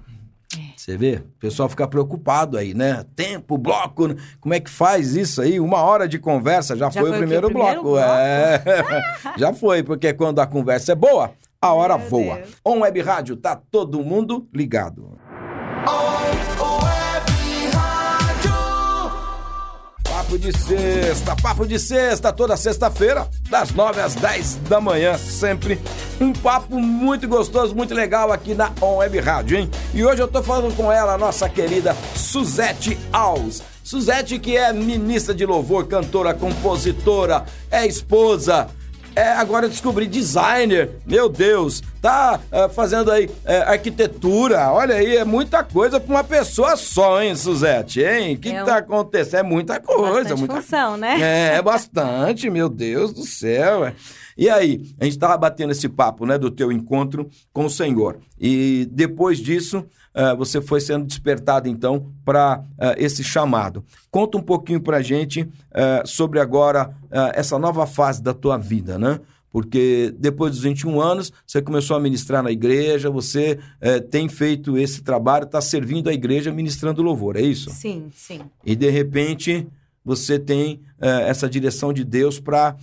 É. Você vê? O pessoal fica preocupado aí, né? Tempo, bloco, né? como é que faz isso aí? Uma hora de conversa já, Já foi, foi o primeiro, O primeiro bloco. É. já foi, porque quando a conversa é boa, a hora Meu voa. Deus. On Web Rádio, tá todo mundo ligado. Papo de sexta, papo de sexta, toda sexta-feira, das nove às dez da manhã, sempre. Um papo muito gostoso, muito legal aqui na On Web Rádio, hein? E hoje eu tô falando com ela, nossa querida Suzete Alves. Suzete, que é ministra de louvor, cantora, compositora, é esposa. É, agora descobri designer, meu Deus, tá é, fazendo aí é, arquitetura, olha aí, é muita coisa pra uma pessoa só, hein, Suzete, hein? O que, É que um- tá acontecendo? É muita coisa, muita função, né? É, bastante, meu Deus do céu. é. E aí, a gente tava batendo esse papo, né, do teu encontro com o Senhor. E depois disso, eh, você foi sendo despertado, então, para esse chamado. Conta um pouquinho pra gente eh, sobre agora eh, essa nova fase da tua vida, né? Porque depois dos 21 anos, você começou a ministrar na igreja, você eh, tem feito esse trabalho, está servindo a igreja ministrando louvor, é isso? Sim, sim. E de repente você tem eh, essa direção de Deus para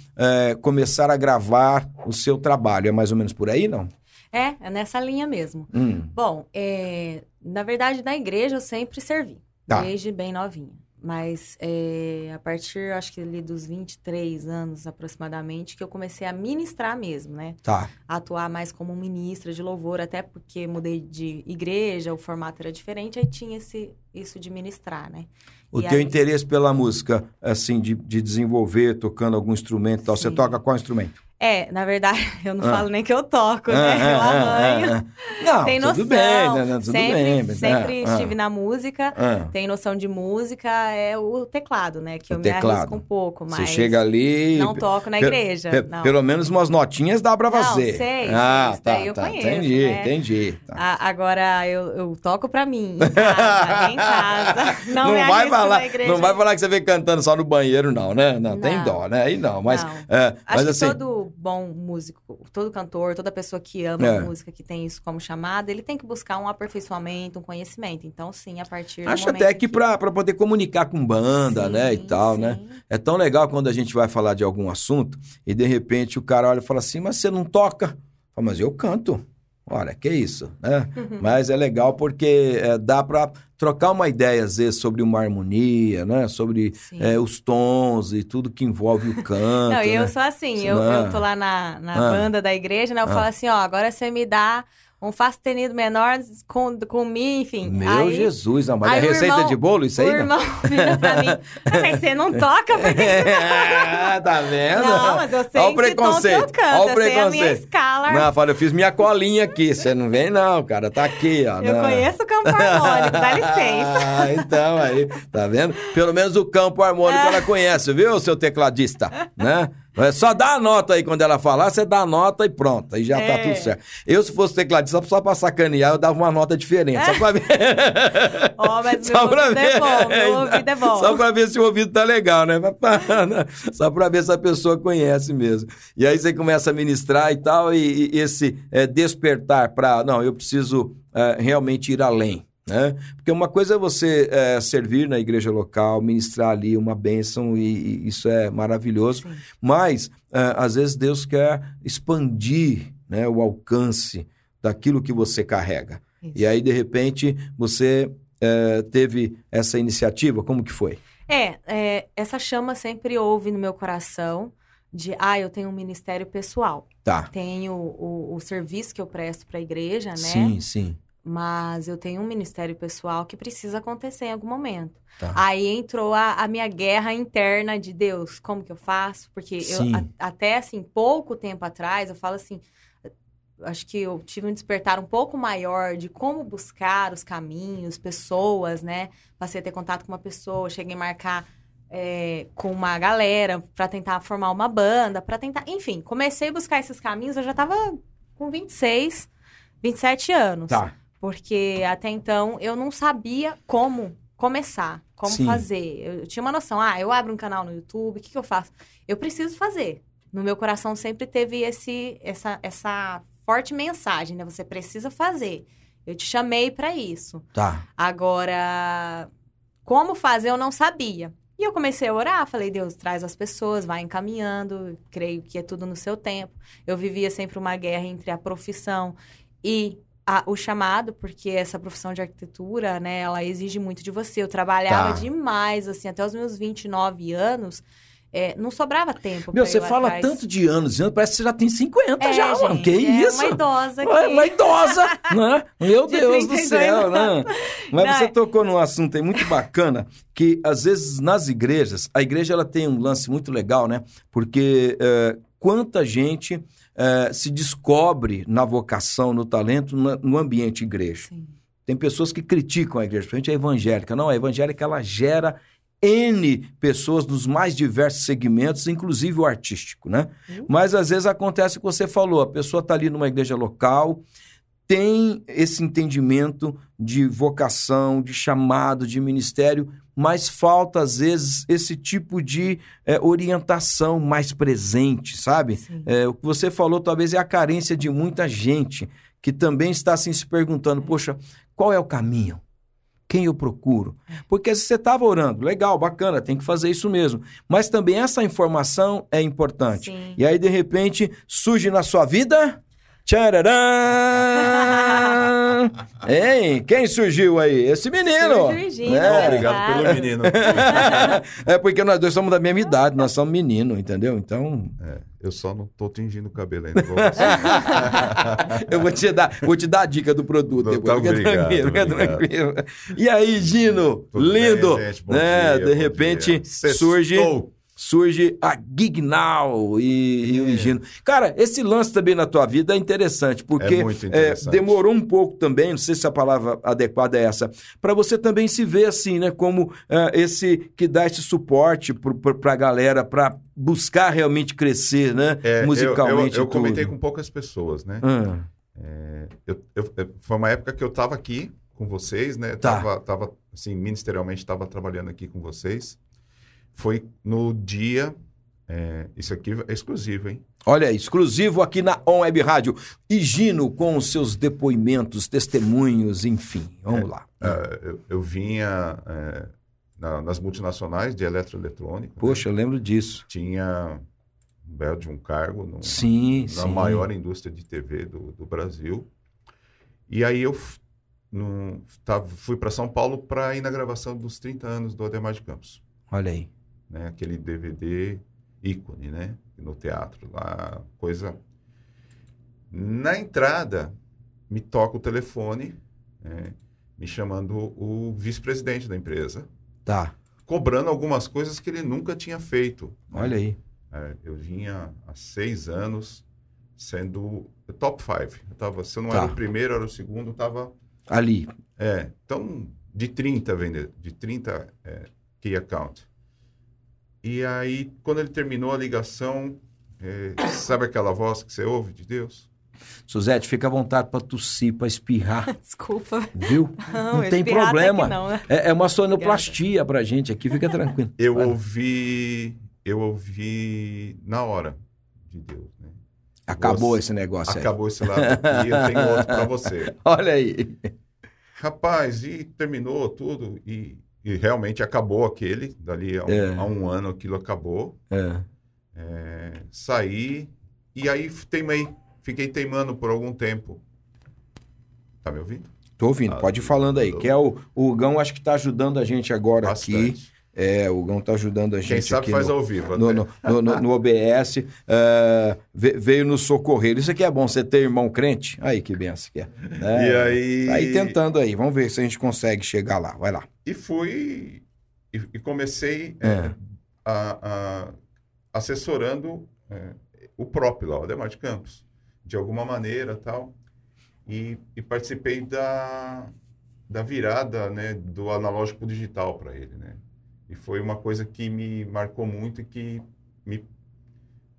começar a gravar o seu trabalho. É mais ou menos por aí, não? É, é nessa linha mesmo. Hum, Bom, é, na verdade, na igreja eu sempre servi, Tá. desde bem novinha. Mas é, a partir, acho que ali dos 23 anos aproximadamente, que eu comecei a ministrar mesmo, né? tá. A atuar mais como ministra de louvor, até porque mudei de igreja, o formato era diferente, aí tinha esse, isso de ministrar, né? O E teu aí- interesse pela música, assim, de, de desenvolver, tocando algum instrumento e tal, você Sim. toca qual instrumento? É, na verdade, eu não Ah. falo nem que eu toco, né? Ah, eu ah, arranho. ah, ah. Não, Tem noção. tudo bem, né, tudo sempre bem. mas- sempre ah, estive na música. ah, ah. Tem noção de música, é o teclado, né? Que O eu teclado. me arrisco um pouco, mas Você chega ali... não toco na igreja. pe- não. Pelo menos umas notinhas dá pra Não, fazer. sei, ah, sei, isso tá, eu tá. conheço, entendi, né? entendi. Tá. A- agora eu, eu toco pra mim, em casa, em casa. Não, Não, vai falar, não vai falar que você vem cantando só no banheiro, não, né? Não, tem Não. dó, né? Aí não, mas, Não. é, Acho mas que assim, todo bom músico, todo cantor, toda pessoa que ama É. música, que tem isso como chamada, ele tem que buscar um aperfeiçoamento, um conhecimento. Então, sim, a partir acho até que pra, pra poder comunicar com banda, né, e Sim, tal, né? sim. É tão legal quando a gente vai falar de algum assunto e de repente o cara olha e fala assim, mas você não toca? Eu falo, mas eu canto. Olha, que isso, né? Mas é legal porque é, dá pra trocar uma ideia, às vezes, sobre uma harmonia, né? Sobre é, os tons e tudo que envolve o canto, Não, e eu né? sou assim, Isso eu, eu tô lá na, na Ah. banda da igreja, né? Eu Ah. falo assim, ó, agora você me dá um Fá sustenido menor com, com Mi, enfim. Meu aí, Jesus, não, mas é receita irmão- de bolo isso aí, o não? irmão vira pra mim, "Ah, mas você não toca? Por que É, tá vendo? Não, mas eu sei Olha o que tom que eu preconceito. canto, Olha o sei a minha preconceito. escala. Não, fala, eu fiz minha colinha aqui. Você não vem, não, cara. Tá aqui, ó. eu não. conheço o campo harmônico, dá licença. Ah, então aí, tá vendo? Pelo menos o campo harmônico ela conhece, viu, seu tecladista? Né? É só dá a nota aí quando ela falar, você dá a nota e pronto, aí já tá É. tudo certo. Eu, se fosse tecladista, só pra sacanear, eu dava uma nota diferente, só pra ver. Ó, mas Só meu pra é ver. bom, meu ouvido é bom. Só pra ver se o ouvido tá legal, né? Só pra ver se a pessoa conhece mesmo. E aí você começa a ministrar e tal, e, e esse é, despertar pra. Não, eu preciso é, realmente ir além. Né? Porque uma coisa é você é, servir na igreja local, ministrar ali uma bênção, e, e isso é maravilhoso. Sim. Mas, é, às vezes, Deus quer expandir né, o alcance daquilo que você carrega. Isso. E aí, de repente, você eh, teve essa iniciativa? Como que foi? É, é, essa chama sempre houve no meu coração de, ah, eu tenho um ministério pessoal. Tá. Tenho o, o serviço que eu presto para a igreja, né? Sim, sim. Mas eu tenho um ministério pessoal que precisa acontecer em algum momento. Tá. Aí entrou a, a minha guerra interna de Deus, como que eu faço? Porque eu, a- até assim, pouco tempo atrás, eu falo assim, acho que eu tive um despertar um pouco maior de como buscar os caminhos, pessoas, né? Passei a ter contato com uma pessoa, cheguei a marcar é, com uma galera para tentar formar uma banda, para tentar, enfim, comecei a buscar esses caminhos, eu já tava com 26, 27 anos. Tá. Porque até então eu não sabia como começar, como Sim. fazer. Eu, eu tinha uma noção, ah, eu abro um canal no YouTube, o que, que eu faço? Eu preciso fazer. No meu coração sempre teve esse, essa, essa forte mensagem, né? Você precisa fazer. Eu te chamei para isso. Tá. Agora, como fazer eu não sabia. E eu comecei a orar, falei, Deus, traz as pessoas, vai encaminhando, creio que é tudo no seu tempo. Eu vivia sempre uma guerra entre a profissão e a, o chamado, porque essa profissão de arquitetura, né, ela exige muito de você. Eu trabalhava Tá. demais, assim, até os meus 29 anos, é, não sobrava tempo Meu, você fala atrás. tanto de anos e anos, parece que você já tem 50 É, já, mano. gente, Que é isso? uma idosa aqui. Uma idosa, né? Meu De Deus do 32 céu, né? Mas Não, você é- tocou num assunto aí muito bacana, que às vezes nas igrejas, a igreja ela tem um lance muito legal, né? Porque é, quanta gente é, se descobre na vocação, no talento, na- no ambiente igreja. Sim. Tem pessoas que criticam a igreja, principalmente a evangélica. Não, a evangélica ela gera N pessoas nos mais diversos segmentos, inclusive o artístico, né? Uhum. Mas às vezes acontece o que você falou, a pessoa está ali numa igreja local, tem esse entendimento de vocação, de chamado, de ministério, mas falta às vezes esse tipo de eh, orientação mais presente, sabe? É, o que você falou talvez é a carência de muita gente que também está assim se perguntando: poxa, qual é o caminho? Quem eu procuro? Porque se você estava orando, legal, bacana, tem que fazer isso mesmo. Mas também essa informação é importante. Sim. E aí, de repente, surge na sua vida. Tchararã! Hein? Quem surgiu aí? Esse menino! Surgiu É. Obrigado Exato. pelo menino. é porque nós dois somos da mesma idade, nós somos menino, entendeu? Então, É, eu só não tô tingindo o cabelo ainda. igual você. Eu vou te dar, vou te dar a dica do produto. Não, depois, tá, fica obrigado, tranquilo, fica obrigado. tranquilo. E aí, Gino, Tudo lindo, bem, gente? Bom né? dia, de bom repente dia. surge. Surge a Gignal e, e o É. Gino. Cara, esse lance também na tua vida é interessante, porque É é, interessante. demorou um pouco também, não sei se a palavra adequada é essa, para você também se ver assim, né? Como é, esse que dá esse suporte pro, pra galera, para buscar realmente crescer, né? É, eu- Musicalmente. Eu, eu, e tudo. comentei com poucas pessoas, né? É, eu- eu- eu- foi uma época que eu estava aqui com vocês, né? Tá. Tava, tava, assim, ministerialmente estava trabalhando aqui com vocês. Foi no dia. é, isso aqui é exclusivo, hein? Olha aí, exclusivo aqui na On Web Rádio. E Gino com os seus depoimentos, testemunhos, enfim. Vamos lá. Ah, eu, eu vinha é, na- nas multinacionais de eletroeletrônica. né? Poxa, eu lembro disso. Tinha um belo de um cargo no, Sim, na sim. maior indústria de TV do, do Brasil. E aí eu tava- fui para São Paulo para ir na gravação dos 30 anos do Ademar de Campos. Olha aí. Né? Aquele DVD ícone, né? No teatro lá, coisa... Na entrada, me toca o telefone, né? me chamando o vice-presidente da empresa, Tá. cobrando algumas coisas que ele nunca tinha feito. né? Olha aí. É, eu vinha há seis anos sendo top five. Eu tava, se eu não Tá. era o primeiro, era o segundo, eu tava... Ali. É, então, de 30 vender, de 30 é, key account. E aí, quando ele terminou a ligação, é, sabe aquela voz que você ouve de Deus? Suzete, fica à vontade para tossir, para espirrar, Desculpa. viu? Não, tem espirrar até problema. não, né? É, é uma sonoplastia pra gente aqui, fica tranquilo. Eu Vai. ouvi, eu ouvi na hora de Deus, né? Acabou Você- esse negócio aí. Acabou esse lado aqui, eu tenho outro para você. Olha aí. Rapaz, e terminou tudo, e, e realmente acabou aquele, dali a um, É. a um ano aquilo acabou. É. É, saí, e aí teimei, fiquei teimando por algum tempo. Tá me ouvindo? Tô ouvindo, Ah, pode ir falando aí. tô- Que é o, o Gão, acho que tá ajudando a gente agora aqui. É, o Gão tá ajudando a gente Quem sabe faz no, ao vivo. no, no, no- OBS. é, ve- veio nos socorrer. Isso aqui é bom, você ter irmão crente. Aí, que benção que é. É, E aí... Tá aí tentando aí. Vamos ver se a gente consegue chegar lá. Vai lá. E fui e, e comecei é, É. a, a- assessorando é, o próprio lá, o Ademar de Campos, de alguma maneira tal. E, e participei da, da virada né, do analógico digital para ele. Né? E foi uma coisa que me marcou muito e que me,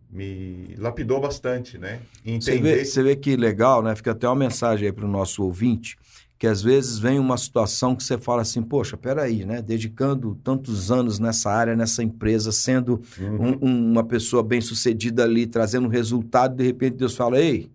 me lapidou bastante, né? Você Entender vê, você vê que legal, né? Fica até uma mensagem aí para o nosso ouvinte, que às vezes vem uma situação que você fala assim, poxa, peraí, né? Dedicando tantos anos nessa área, nessa empresa, sendo Uhum. um- um- uma pessoa bem sucedida ali, trazendo resultado, de repente Deus fala, ei,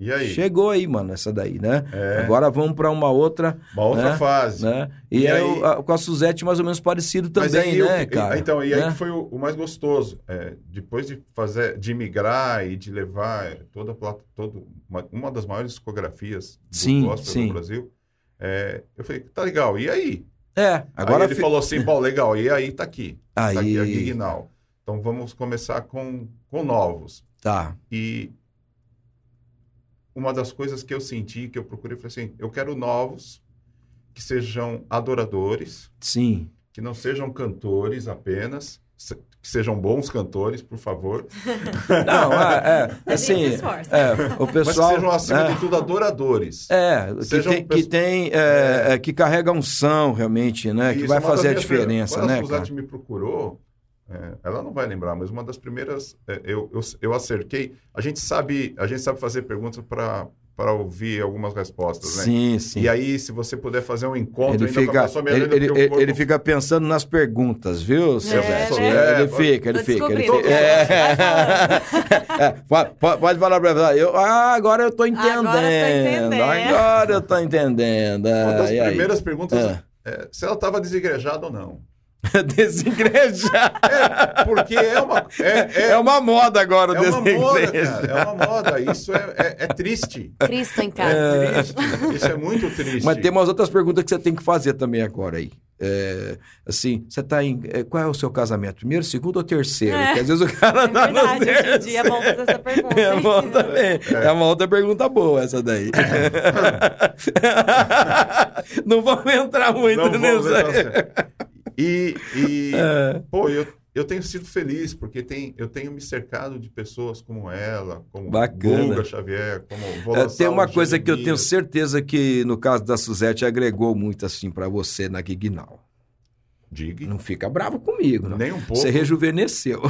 E aí? Chegou aí, mano, essa daí, né? É. Agora vamos para uma outra, Uma outra né? fase. né? E, E aí, aí- a- com a Suzette mais ou menos parecido também, aí né, que- cara? Então, e aí Né? que foi o, o mais gostoso. É, depois de fazer, de migrar e de levar é, toda a plata, todo, uma, uma das maiores discografias do Sim, gospel sim. do Brasil, é, eu falei, tá legal, e aí? É, agora aí ele fi- falou assim, bom, legal, e aí tá aqui. aí, Tá aqui a Gig Now. Então vamos começar com, com novos. tá. E uma das coisas que eu senti, que eu procurei, foi assim, eu quero novos que sejam adoradores, Sim. que não sejam cantores apenas, que sejam bons cantores, por favor, Não, é, é assim, é, o mas pessoal que sejam, acima né? de tudo, adoradores. É, que Sejam tem, que, tem é, é, que carrega unção realmente, né? que Isso vai é fazer a diferença, né, Quando a cara? Suzette me procurou, é, ela não vai lembrar, mas uma das primeiras, é, eu, eu, eu acerquei. A gente sabe, a gente sabe fazer perguntas para para ouvir algumas respostas, né? Sim, sim. E aí, se você puder fazer um encontro Ele fica, ele, ele, corpo- ele fica pensando nas perguntas, viu, seu É, Zé? né? É, ele fica, ele fica. Ele fica. É. É, pode, pode- falar pra ela. Eu, ah, agora eu tô entendendo. Agora eu tô entendendo. Agora eu tô entendendo. Uma das Ah, e aí? primeiras perguntas É. é se ela estava desigrejada ou não. Desigrejar. É, porque é uma, é, É, uma moda agora é uma moda, cara. É uma moda. Isso é, é, é triste. Cristo em casa. É triste. Isso é muito triste. Mas tem umas outras perguntas que você tem que fazer também agora aí. É, assim, você tá em. é, Qual é o seu casamento? Primeiro, segundo ou terceiro? É. Porque às vezes o cara É tá no verdade, hoje em dia é bom fazer essa pergunta. É bom também. É. uma outra pergunta boa essa daí. Não vamos entrar muito Não vamos nisso entrar aí. E, e É. pô, eu, eu tenho sido feliz, porque tem, eu tenho me cercado de pessoas como ela, como Bacana. Guga Xavier, como É, tem uma coisa que eu tenho Jeremias. certeza que no caso da Suzette agregou muito assim pra você na Guignal. Diga. Não fica bravo comigo, não. Nem um pouco. Você rejuvenesceu.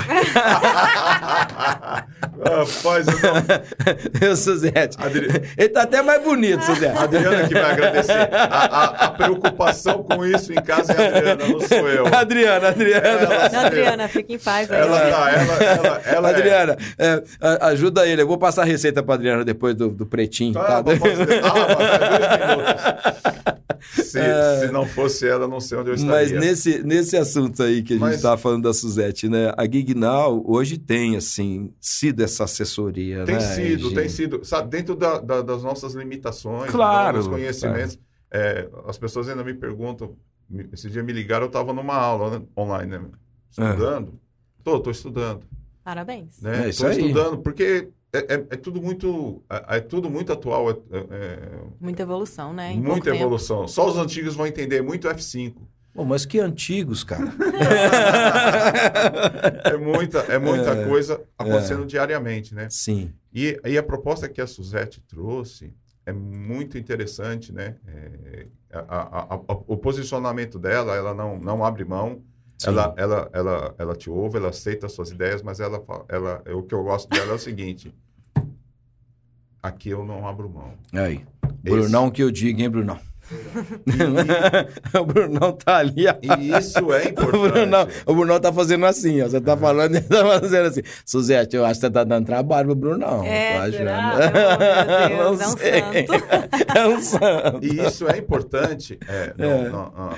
Rapaz, eu não... Eu, Suzette. Adri- Ele tá até mais bonito, Suzette. A Adriana que vai agradecer. A, a- a preocupação com isso em casa é a Adriana, não sou eu. Adriana, Adriana. Ela- Não, Adriana, fica em paz aí. Ela tá, ela, ela, ela é- Adriana, é, a- ajuda ele. Eu vou passar a receita pra Adriana depois do, do pretinho. Tá, Tá? ah, dois minutos. Se, se não fosse ela, não sei onde eu estaria. Mas nesse, nesse assunto aí que a gente Mas- estava falando da Suzette, né? A Gignal hoje tem, assim, sido essa assessoria, Tem né? sido, Gi? tem sido. Sabe, dentro da- da- das nossas limitações, Claro, dos conhecimentos, é, as pessoas ainda me perguntam. Esse dia me ligaram, eu estava numa aula né, online, né? Estudando. Tô, tô estudando. Parabéns. Né? É isso tô aí. estudando, porque é, é- é tudo muito. É, é tudo muito atual. é- é- Muita evolução, né? é Em muita tempo. evolução. Só os antigos vão entender muito F5. Pô, mas que antigos, cara. É muita, é muita coisa acontecendo diariamente, né? Sim. E, e a proposta que a Suzette trouxe é muito interessante, né? É, a- a- a- o posicionamento dela, ela não, não abre mão, Sim. ela, ela, ela, ela te ouve, ela aceita as suas ideias, mas ela, ela, o que eu gosto dela é o seguinte: aqui eu não abro mão. Aí. Esse- Brunão que eu digo, hein, Brunão? o Brunão tá ali, ó. E isso é O Brunão, importante. o Brunão tá fazendo assim, ó. Você tá falando, ele tá fazendo assim. Suzete, eu acho que você tá dando trabalho pro Brunão. É, achando. será? Oh, meu Deus, Não é um sei. santo. É um santo. E isso é importante, é, não- É. não, ah,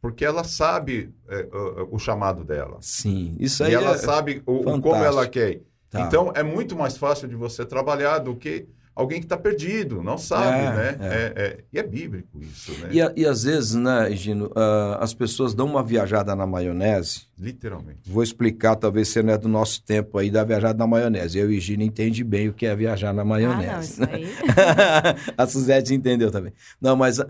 porque ela sabe é, o, o chamado dela. Sim, isso aí E ela é... sabe o, como ela quer. Tá. Então, é muito mais fácil de você trabalhar do que alguém que está perdido, não sabe, É, né? é. É, é- e é bíblico isso, né? E, a- e às vezes, né, Gino, ah, as pessoas dão uma viajada na maionese. Literalmente. Vou explicar, talvez você não é do nosso tempo aí, da viajada na maionese. Eu e Gino entende bem o que é viajar na Ah, não, maionese. isso aí. a Suzete entendeu também. Não, mas ah,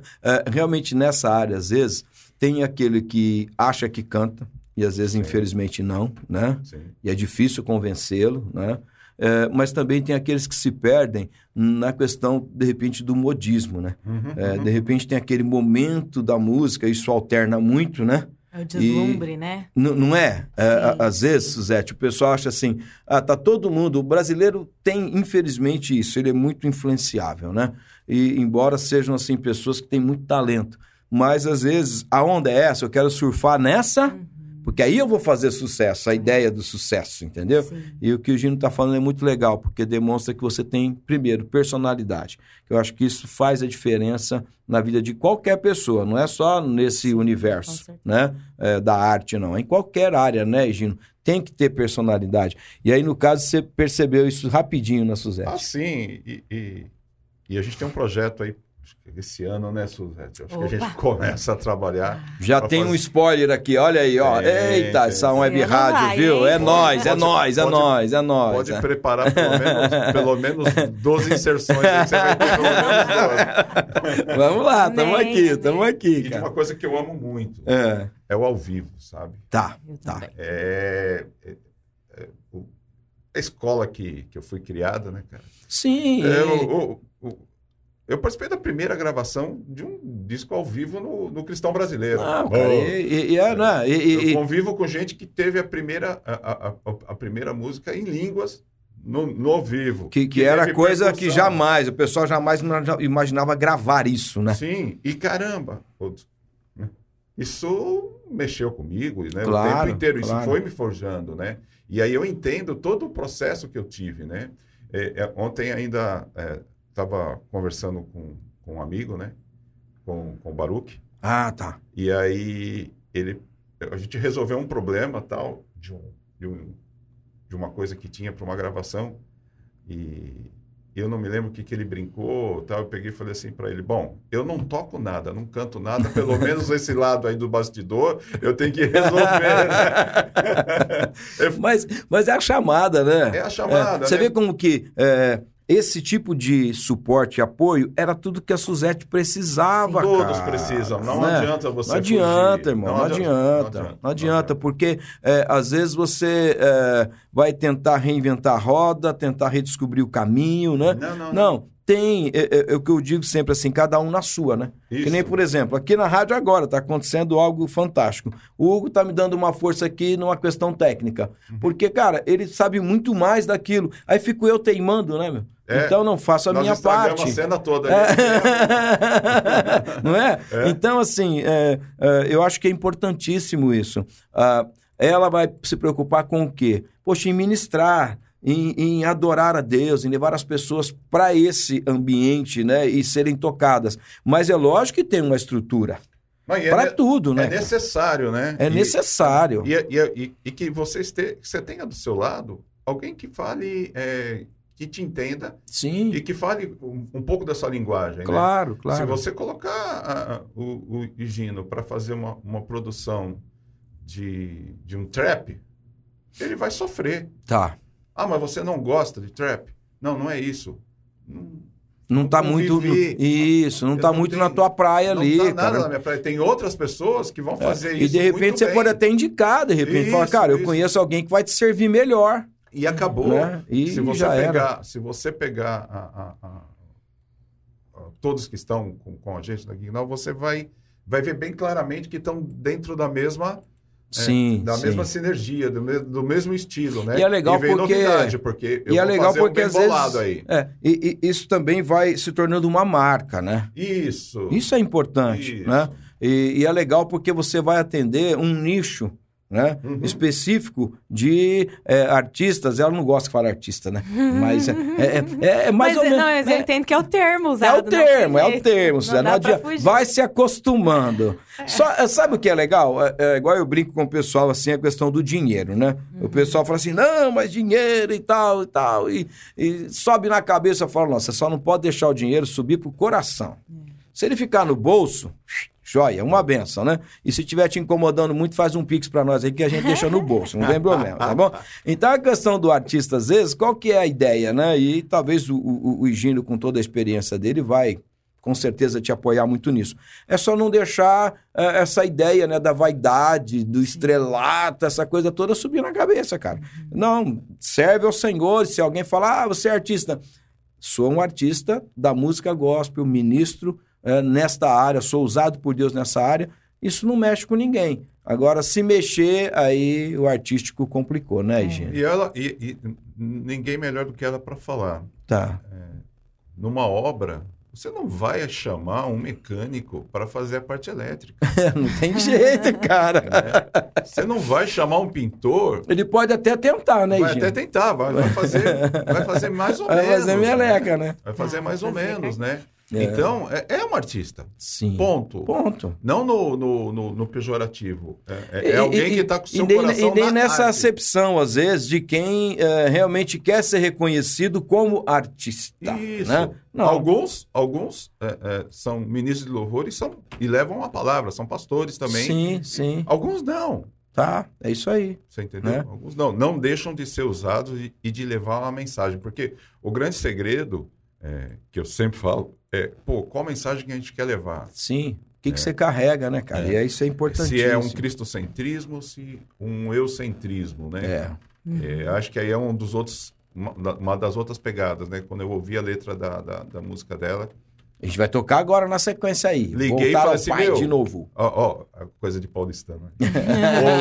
realmente nessa área, às vezes, tem aquele que acha que canta, e às vezes, Sim. infelizmente, não, né? Sim. e é difícil convencê-lo, né? É, mas também tem aqueles que se perdem na questão, de repente, do modismo, né? Uhum, É, uhum. De repente tem aquele momento da música, isso alterna muito, né? É o deslumbre, né? N- não é? É, Sim, Às vezes, Suzete, o pessoal acha assim, ah, tá todo mundo, o brasileiro tem, infelizmente, isso, ele é muito influenciável, né? E embora sejam, assim, pessoas que têm muito talento, mas às vezes, a onda é essa, eu quero surfar nessa, Uhum. Porque aí eu vou fazer sucesso, a ideia do sucesso, entendeu? Sim. E o que o Gino está falando é muito legal, porque demonstra que você tem, primeiro, personalidade. Eu acho que isso faz a diferença na vida de qualquer pessoa, não é só nesse universo né, é, da arte, não. É em qualquer área, né, Gino? Tem que ter personalidade. E aí, no caso, você percebeu isso rapidinho na Suzette. Ah, sim. E, e, e a gente tem um projeto aí esse ano, né, Suzete? Acho que a gente Opa. começa a trabalhar. Já tem um fazer- spoiler aqui, olha aí, ó. Tem, Eita, tem. essa web rádio, vai, viu? É Pode- nós, é pode- nós, é pode- nós, é nós. Pode é. preparar pelo menos, pelo menos 12 inserções aí que você vai ter pelo menos 12. Vamos lá, estamos aqui, estamos E aqui, uma cara. coisa que eu amo muito É, é o ao vivo, sabe? tá, Eu tá. É, é- é o- a escola que, que eu fui criada, né, cara? Sim. É, o- o- eu participei da primeira gravação de um disco ao vivo no, no Cristão Brasileiro. Não, Oh, cara, e, e- e é, né? E- e- eu convivo com gente que teve a primeira, a, a- a- a primeira música em línguas no, no ao vivo. que, que era teve coisa que percussão. jamais, o pessoal jamais imagina- imaginava gravar isso, né? Sim, e caramba, né? isso mexeu comigo, né? o Claro, tempo inteiro, isso claro. foi me forjando, né? E aí eu entendo todo o processo que eu tive, né? É, é, ontem ainda estava conversando com, com um amigo, né? Com, com o Baruch, Ah, tá. e aí ele, a gente resolveu um problema tal de, um, de, um- de uma coisa que tinha para uma gravação e eu não me lembro o que, que ele brincou tal. Eu peguei e falei assim para ele: Bom, eu não toco nada, não canto nada, pelo menos esse lado aí do bastidor eu tenho que resolver. né?" Mas, mas é a chamada, né? É a chamada, Você né? vê como que é, esse tipo de suporte e apoio era tudo que a Suzette precisava, Todos cara, precisam, não né? adianta você Não adianta, fugir. irmão, não, adianta, não adianta, porque é, às vezes você é, vai tentar reinventar a roda, tentar redescobrir o caminho, né? Não, não, Não, tem, é, é, é o que eu digo sempre assim, cada um na sua, né? Isso. Que nem, por exemplo, aqui na rádio agora está acontecendo algo fantástico. O Hugo tá me dando uma força aqui numa questão técnica. Uhum. Porque, cara, ele sabe muito mais daquilo. Aí fico eu teimando, né, meu? É. Então não faço a minha parte. a cena toda. É. né? Não é? Então, assim, é, é, eu acho que é importantíssimo isso. Ah, ela vai se preocupar com o quê? Poxa, em ministrar, em, em adorar a Deus, em levar as pessoas para esse ambiente, né? E serem tocadas. Mas é lógico que tem uma estrutura. É Para ne- tudo, né? É necessário, né? É E- necessário. E, e- e- e que você, este, você tenha do seu lado alguém que fale, é, que te entenda Sim, e que fale um, um pouco da sua linguagem. né? claro, claro. Se você colocar a- o, o Gino para fazer uma, uma produção de, de um trap, ele vai sofrer. Tá. Ah, mas você não gosta de trap? Não, não é isso. Não, Não Não tá muito. Isso, não Eu tá não muito tenho- na tua praia não ali, tá nada cara. na minha praia. Tem outras pessoas que vão fazer É. isso. E de repente você bem. pode até indicar, de repente, falar, Isso, cara, eu isso. conheço alguém que vai te servir melhor. E acabou. Né? E se você já era. pegar, se você pegar a- a- a- todos que estão com, com a gente na Guignal, você vai, vai ver bem claramente que estão dentro da mesma é, Sim, da sim. mesma sinergia, do, me- do mesmo estilo, né? E é legal vem porque- novidade, porque eu e é legal um porque bem às vezes. aí. É, e, e isso também vai se tornando uma marca, né? Isso. Isso é importante, Isso. né? E, e é legal porque você vai atender um nicho, né? Uhum. Específico de é, artistas. Ela não gosta que fale artista, né? Mas é, é, é- é mais mas ou eu- menos. não, mas eu né? entendo que é o termo É usado. o termo, é o termo, Não. Vai se acostumando. Só, é, sabe o que é legal? É, é igual eu brinco com o pessoal assim, a questão do dinheiro, né? O pessoal fala assim, não, mas dinheiro e tal e tal. E, e sobe na cabeça, eu falo, não, você só não pode deixar o dinheiro subir pro coração. Se ele ficar no bolso, joia, uma benção, né? E se estiver te incomodando muito, faz um pix pra nós aí que a gente deixa no bolso, não tem problema, tá bom? Então a questão do artista, às vezes, qual que é a ideia, né? E talvez o, o, o Higino, com toda a experiência dele, vai com certeza te apoiar muito nisso. É só não deixar eh, essa ideia né, da vaidade, do estrelato, essa coisa toda subir na cabeça, cara. Não, serve ao Senhor. Se alguém falar, ah, você é artista. Sou um artista da música gospel, ministro eh, nesta área, sou usado por Deus nessa área. Isso não mexe com ninguém. Agora, se mexer, aí o artístico complicou, né, Higino? E ela e, e ninguém melhor do que ela para falar. Tá. Numa obra, você não vai chamar um mecânico para fazer a parte elétrica. Não tem jeito, cara. né? Você não vai chamar um pintor. Ele pode até tentar, né, Vai Gino? até tentar, vai, vai fazer, vai fazer mais ou Vai menos. fazer meleca, né? Vai fazer mais ou menos, né? É. Então, é, é um artista. Sim. Ponto. Ponto. Não no, no, no- no pejorativo. É, é- é E- alguém e- que está com o seu e nem, coração e nem na nessa arte. acepção, às vezes, de quem eh, realmente quer ser reconhecido como artista. Isso. Né? Não. Alguns, alguns é, é, são ministros de louvor e, são, e levam a palavra, são pastores também. Sim, sim. Alguns não. Tá, é isso aí. Você entendeu? Né? Alguns não. Não deixam de ser usados e, e de levar uma mensagem. Porque o grande segredo, é, que eu sempre falo, é, pô, qual mensagem que a gente quer levar? Sim. O que, que você carrega, né, cara? É. E é isso é importantíssimo. Se é um cristocentrismo, se um eucentrismo, né? É. É, acho que aí é um dos outros, uma, da- uma das outras pegadas, né? Quando eu ouvi a letra da, da, da música dela, A gente vai tocar agora na sequência aí. Liguei e Voltar falei assim, pai meu, de novo. ó, ó, coisa de paulistano. Ô,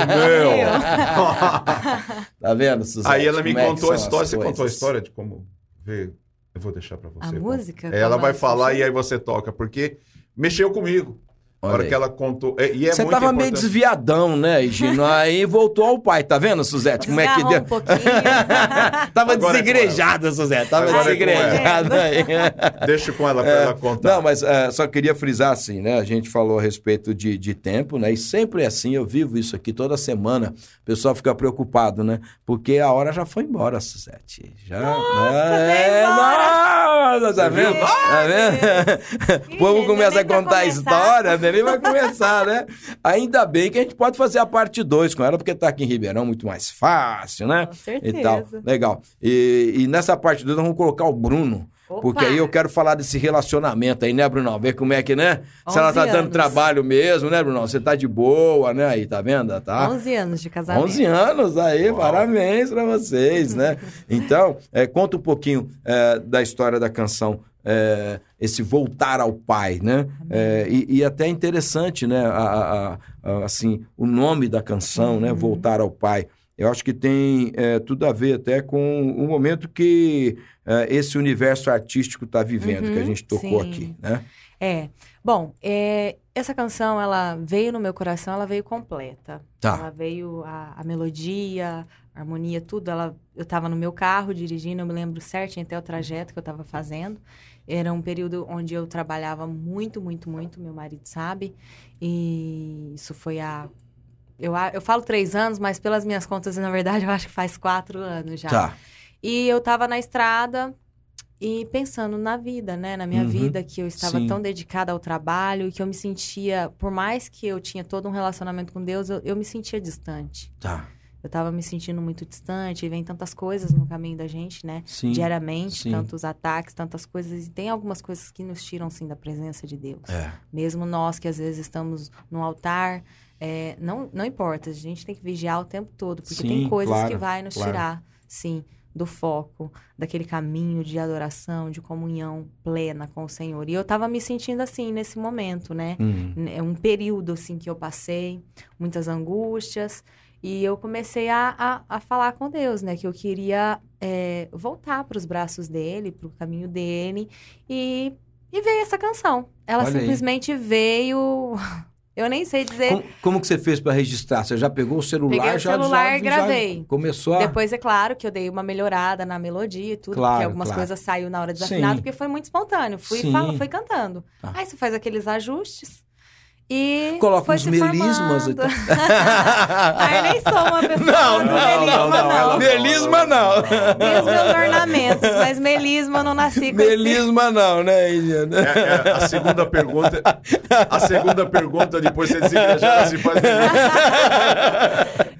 meu! Tá vendo, Suzane? aí ela me é contou a história, você contou a história de como ver. Eu vou deixar pra você. A tá? música? Ela Como vai falar e aí você toca, porque mexeu comigo. A Olha hora aí. que ela contou. é- E é Você muito tava meio importante. desviadão, né, Gino? Aí voltou ao pai, tá vendo, Suzete? Como é que deu? um pouquinho. Tava Agora é com desigrejada, Suzete. Tava Agora é com desigrejada aí. Deixa com ela pra ela contar. Não, mas é, só queria frisar assim, né? A gente falou a respeito de, de tempo, né? E sempre é assim, eu vivo isso aqui toda semana. O pessoal fica preocupado, né? Porque a hora já foi embora, Suzete. Já. Nossa, dez Nossa, tá vendo? Tá vendo? O povo começa a contar a história, né? Nem vai começar, né? Ainda bem que a gente pode fazer a parte 2 com ela, porque tá aqui em Ribeirão muito mais fácil, né? Com E certeza. tal. Legal. E, e nessa parte 2 nós vamos colocar o Bruno. Opa! Porque aí eu quero falar desse relacionamento aí, né, Brunão? Ver como é que, né? Se ela 11 tá dando anos. trabalho mesmo, né, Brunão? Você tá de boa, né? Aí, tá vendo? Tá? 11 anos de casamento. 11 anos aí, Uau. parabéns pra vocês, né? Então, é, conta um pouquinho é, da história da canção, é, esse voltar ao pai, né? É, e, e até interessante, né? a- a- a- assim, o nome da canção, né? Voltar ao pai. Eu acho que tem é, tudo a ver até com o momento que é, esse universo artístico está vivendo, Uhum, que a gente tocou sim. aqui, né? É. Bom, é, essa canção, ela veio no meu coração, ela veio completa. Tá. Ela veio a, a melodia, a harmonia, tudo. Ela, eu estava no meu carro dirigindo, eu me lembro certinho até o trajeto que eu estava fazendo. Era um período onde eu trabalhava muito, muito, muito, meu marido sabe. E isso foi há. Eu, eu falo três anos, mas pelas minhas contas, na verdade, eu acho que faz quatro anos já. Tá. E eu tava na estrada e pensando na vida, né? Na minha Uhum. vida, que eu estava Sim. tão dedicada ao trabalho e que eu me sentia, por mais que eu tinha todo um relacionamento com Deus, eu, eu me sentia distante. Tá. Eu tava me sentindo muito distante, e vem tantas coisas no caminho da gente, né? Sim. Diariamente, sim. tantos ataques, tantas coisas. E tem algumas coisas que nos tiram, sim, da presença de Deus. É. Mesmo nós que às vezes estamos no altar, é, não, não importa, a gente tem que vigiar o tempo todo, porque Sim, tem coisas claro, que vai nos claro. tirar, sim, do foco, daquele caminho de adoração, de comunhão plena com o Senhor. E eu tava me sentindo assim nesse momento, né? Hum. É um período assim que eu passei, muitas angústias, e eu comecei a, a, a falar com Deus, né? Que eu queria é, voltar para os braços dele, para o caminho dele, e, e veio essa canção. Ela Olha aí. simplesmente veio. Eu nem sei dizer. Como, como que você fez para registrar? Você já pegou o celular? Peguei o já, celular já, e gravei. Já começou a... Depois, é claro, que eu dei uma melhorada na melodia e tudo, Claro, porque algumas claro. coisas saiu na hora desafinado, Sim. porque foi muito espontâneo. Fui, fala, fui cantando. Tá. Aí você faz aqueles ajustes e. Coloca foi uns melismas formando. e tal. Ah, eu nem sou uma pessoa Não, não, melisma, não, não. Melisma não. Tem os meus ornamentos, mas melisma eu não nasci com esse. Melisma não, né, Índia? É, é, a segunda pergunta. A segunda pergunta, depois você desengajar, se faz.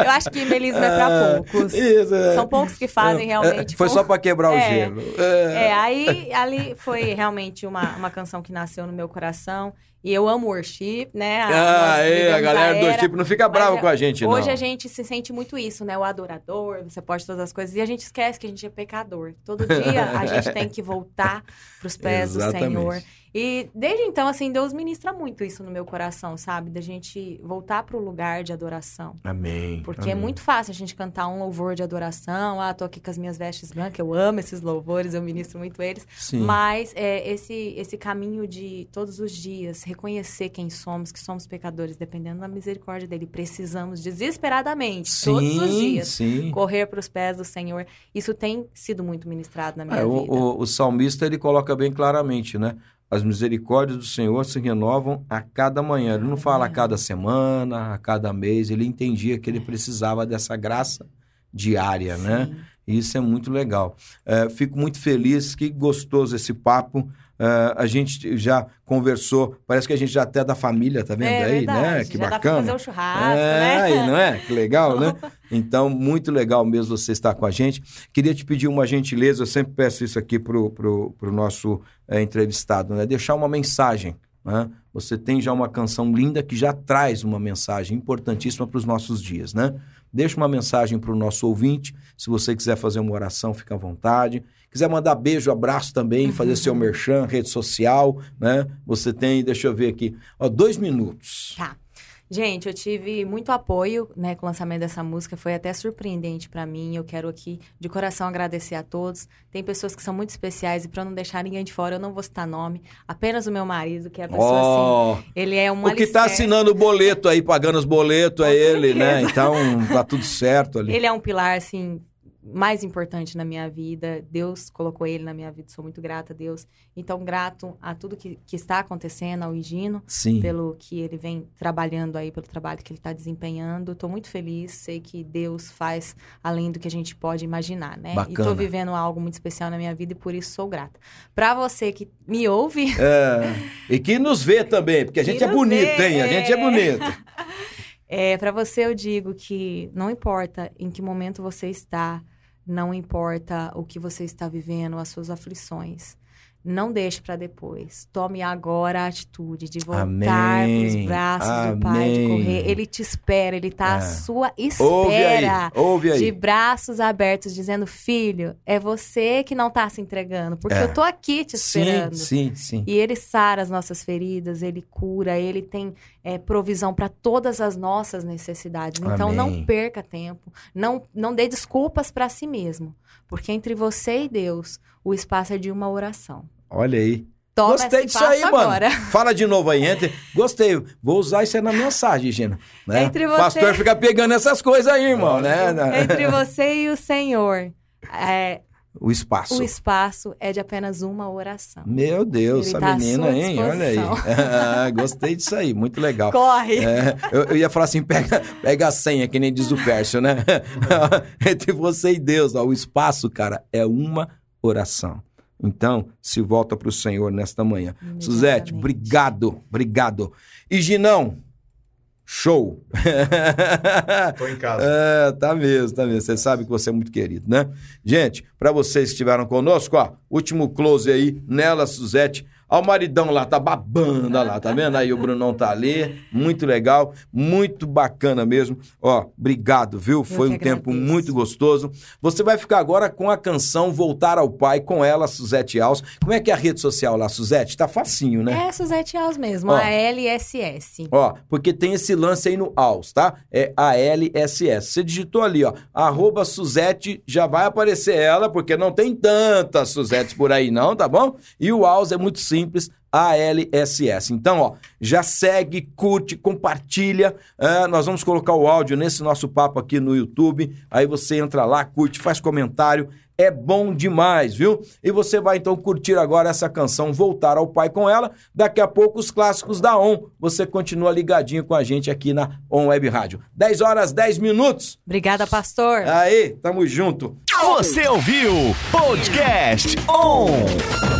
Eu acho que melisma é pra poucos. Isso, é. São poucos que fazem realmente. É, Foi com- só para quebrar o É. gelo. É, aí ali foi realmente uma, uma canção que nasceu no meu coração. E eu amo worship, né? Ah, nós é, a galera do tipo não fica brava Mas com a gente, não. Hoje a gente se sente muito isso, né? O adorador, você pode todas as coisas. E a gente esquece que a gente é pecador. Todo dia a gente tem que voltar pros pés do. Senhor. E desde então, assim, Deus ministra muito isso no meu coração, sabe? Da gente voltar para o lugar de adoração. Amém. Porque é amém. muito fácil a gente cantar um louvor de adoração. Ah, tô aqui com as minhas vestes brancas, eu amo esses louvores, eu ministro muito eles. Sim. Mas é, esse, esse caminho de todos os dias reconhecer quem somos, que somos pecadores, dependendo da misericórdia dele, precisamos desesperadamente, todos os dias, Sim. correr para os pés do Senhor. Isso tem sido muito ministrado na minha É, o, vida. o, o salmista ele coloca bem claramente, né? As misericórdias do Senhor se renovam a cada manhã. Ele não fala a cada semana, a cada mês. Ele entendia que ele precisava dessa graça diária, né? Sim. E Isso é muito legal. É, fico muito feliz, que gostoso esse papo. É, a gente já conversou, parece que a gente já até é da família, tá vendo É aí, verdade, né? Que já dá pra bacana. fazer o churrasco, é, né? aí, não é? Que legal, né? Então, muito legal mesmo você estar com a gente. Queria te pedir uma gentileza, eu sempre peço isso aqui pro, pro, pro nosso é, entrevistado, né? Deixar uma mensagem, né? Você tem já uma canção linda que já traz uma mensagem importantíssima para os nossos dias, né? Deixa uma mensagem para o nosso ouvinte. Se você quiser fazer uma oração, fica à vontade. Quiser mandar beijo, abraço também, fazer seu merchan, rede social, né? Você tem, deixa eu ver aqui, ó, dois minutos. Tá. Gente, eu tive muito apoio, né, com o lançamento dessa música, foi até surpreendente pra mim. Eu quero aqui de coração agradecer a todos. Tem pessoas que são muito especiais e pra não deixar ninguém de fora, eu não vou citar nome, apenas o meu marido, que é a pessoa Ó, assim, ele é um o que tá alicerce. assinando o boleto aí, pagando os boletos, é ele, né? Então, tá tudo certo ali. Ele é um pilar assim mais importante na minha vida. Deus colocou ele na minha vida, sou muito grata a Deus. Então, grato a tudo que, que está acontecendo, ao Higino. Sim. pelo que ele vem trabalhando aí, pelo trabalho que ele está desempenhando. Estou muito feliz, sei que Deus faz além do que a gente pode imaginar, né? E Bacana. estou vivendo algo muito especial na minha vida e por isso sou grata. Para você que me ouve, É, e que nos vê também, porque a gente é bonito, vê, hein? A gente é é. bonito. é, para você eu digo que não importa em que momento você está, não importa o que você está vivendo, as suas aflições. Não deixe para depois. Tome agora a atitude de voltar Amém. para os braços do Pai, de Amém. correr. Ele te espera, ele está à É. sua Ouve aí, espera. ouve aí. de braços abertos, dizendo: Filho, é você que não tá se entregando, porque É. eu tô aqui te esperando. Sim, sim, sim. E ele sara as nossas feridas, ele cura, ele tem é, provisão para todas as nossas necessidades. Então Amém. não perca tempo, não, não dê desculpas para si mesmo, porque entre você e Deus o espaço é de uma oração. Olha aí. Toma Gostei disso aí, agora. mano. Fala de novo aí, entre. Gostei. Vou usar isso aí na mensagem, Gina. Né? Entre O você- pastor fica pegando essas coisas aí, irmão, né? Entre você e o Senhor, é, O espaço. o espaço é de apenas uma oração. Meu Deus, Ele essa tá menina, hein? Olha aí. Ah, gostei disso aí, muito legal. Corre! É, eu, eu ia falar assim, pega, pega a senha, que nem diz o Pércio, né? Entre você e Deus, ó, o espaço, cara, é uma oração. Então, se volta para o Senhor nesta manhã. Suzete, obrigado, obrigado. E Ginão, show. Tô em casa. É, tá mesmo, tá mesmo. Você sabe que você é muito querido, né? Gente, para vocês que estiveram conosco, ó, último close aí nela, Suzete. Ó, o maridão lá, tá babando olha lá, tá vendo? Aí o Brunão tá ali, muito legal, muito bacana mesmo. Ó, obrigado, viu? Foi um tempo agradeço. muito gostoso. Você vai ficar agora com a canção Voltar ao Pai, com ela, Suzete Alves. Como é que é a rede social lá, Suzete? Tá facinho, né? É Suzete Alves mesmo, Ó. a LSS. Ó, porque tem esse lance aí no ALS, tá? É A-L-S-S. Você digitou ali, ó, arroba Suzete, já vai aparecer ela, porque não tem tantas Suzetes por aí não, tá bom? E o ALS é muito simples, A-L-S-S. Então, ó, já segue, curte, compartilha. Ah, nós vamos colocar o áudio nesse nosso papo aqui no YouTube. Aí você entra lá, curte, faz comentário. É bom demais, viu? E você vai então curtir agora essa canção Voltar ao Pai com ela. Daqui a pouco os clássicos da ON. Você continua ligadinho com a gente aqui na ON Web Rádio. 10 horas, 10 minutos. Obrigada, pastor. Aí, tamo junto. Você ouviu Podcast On.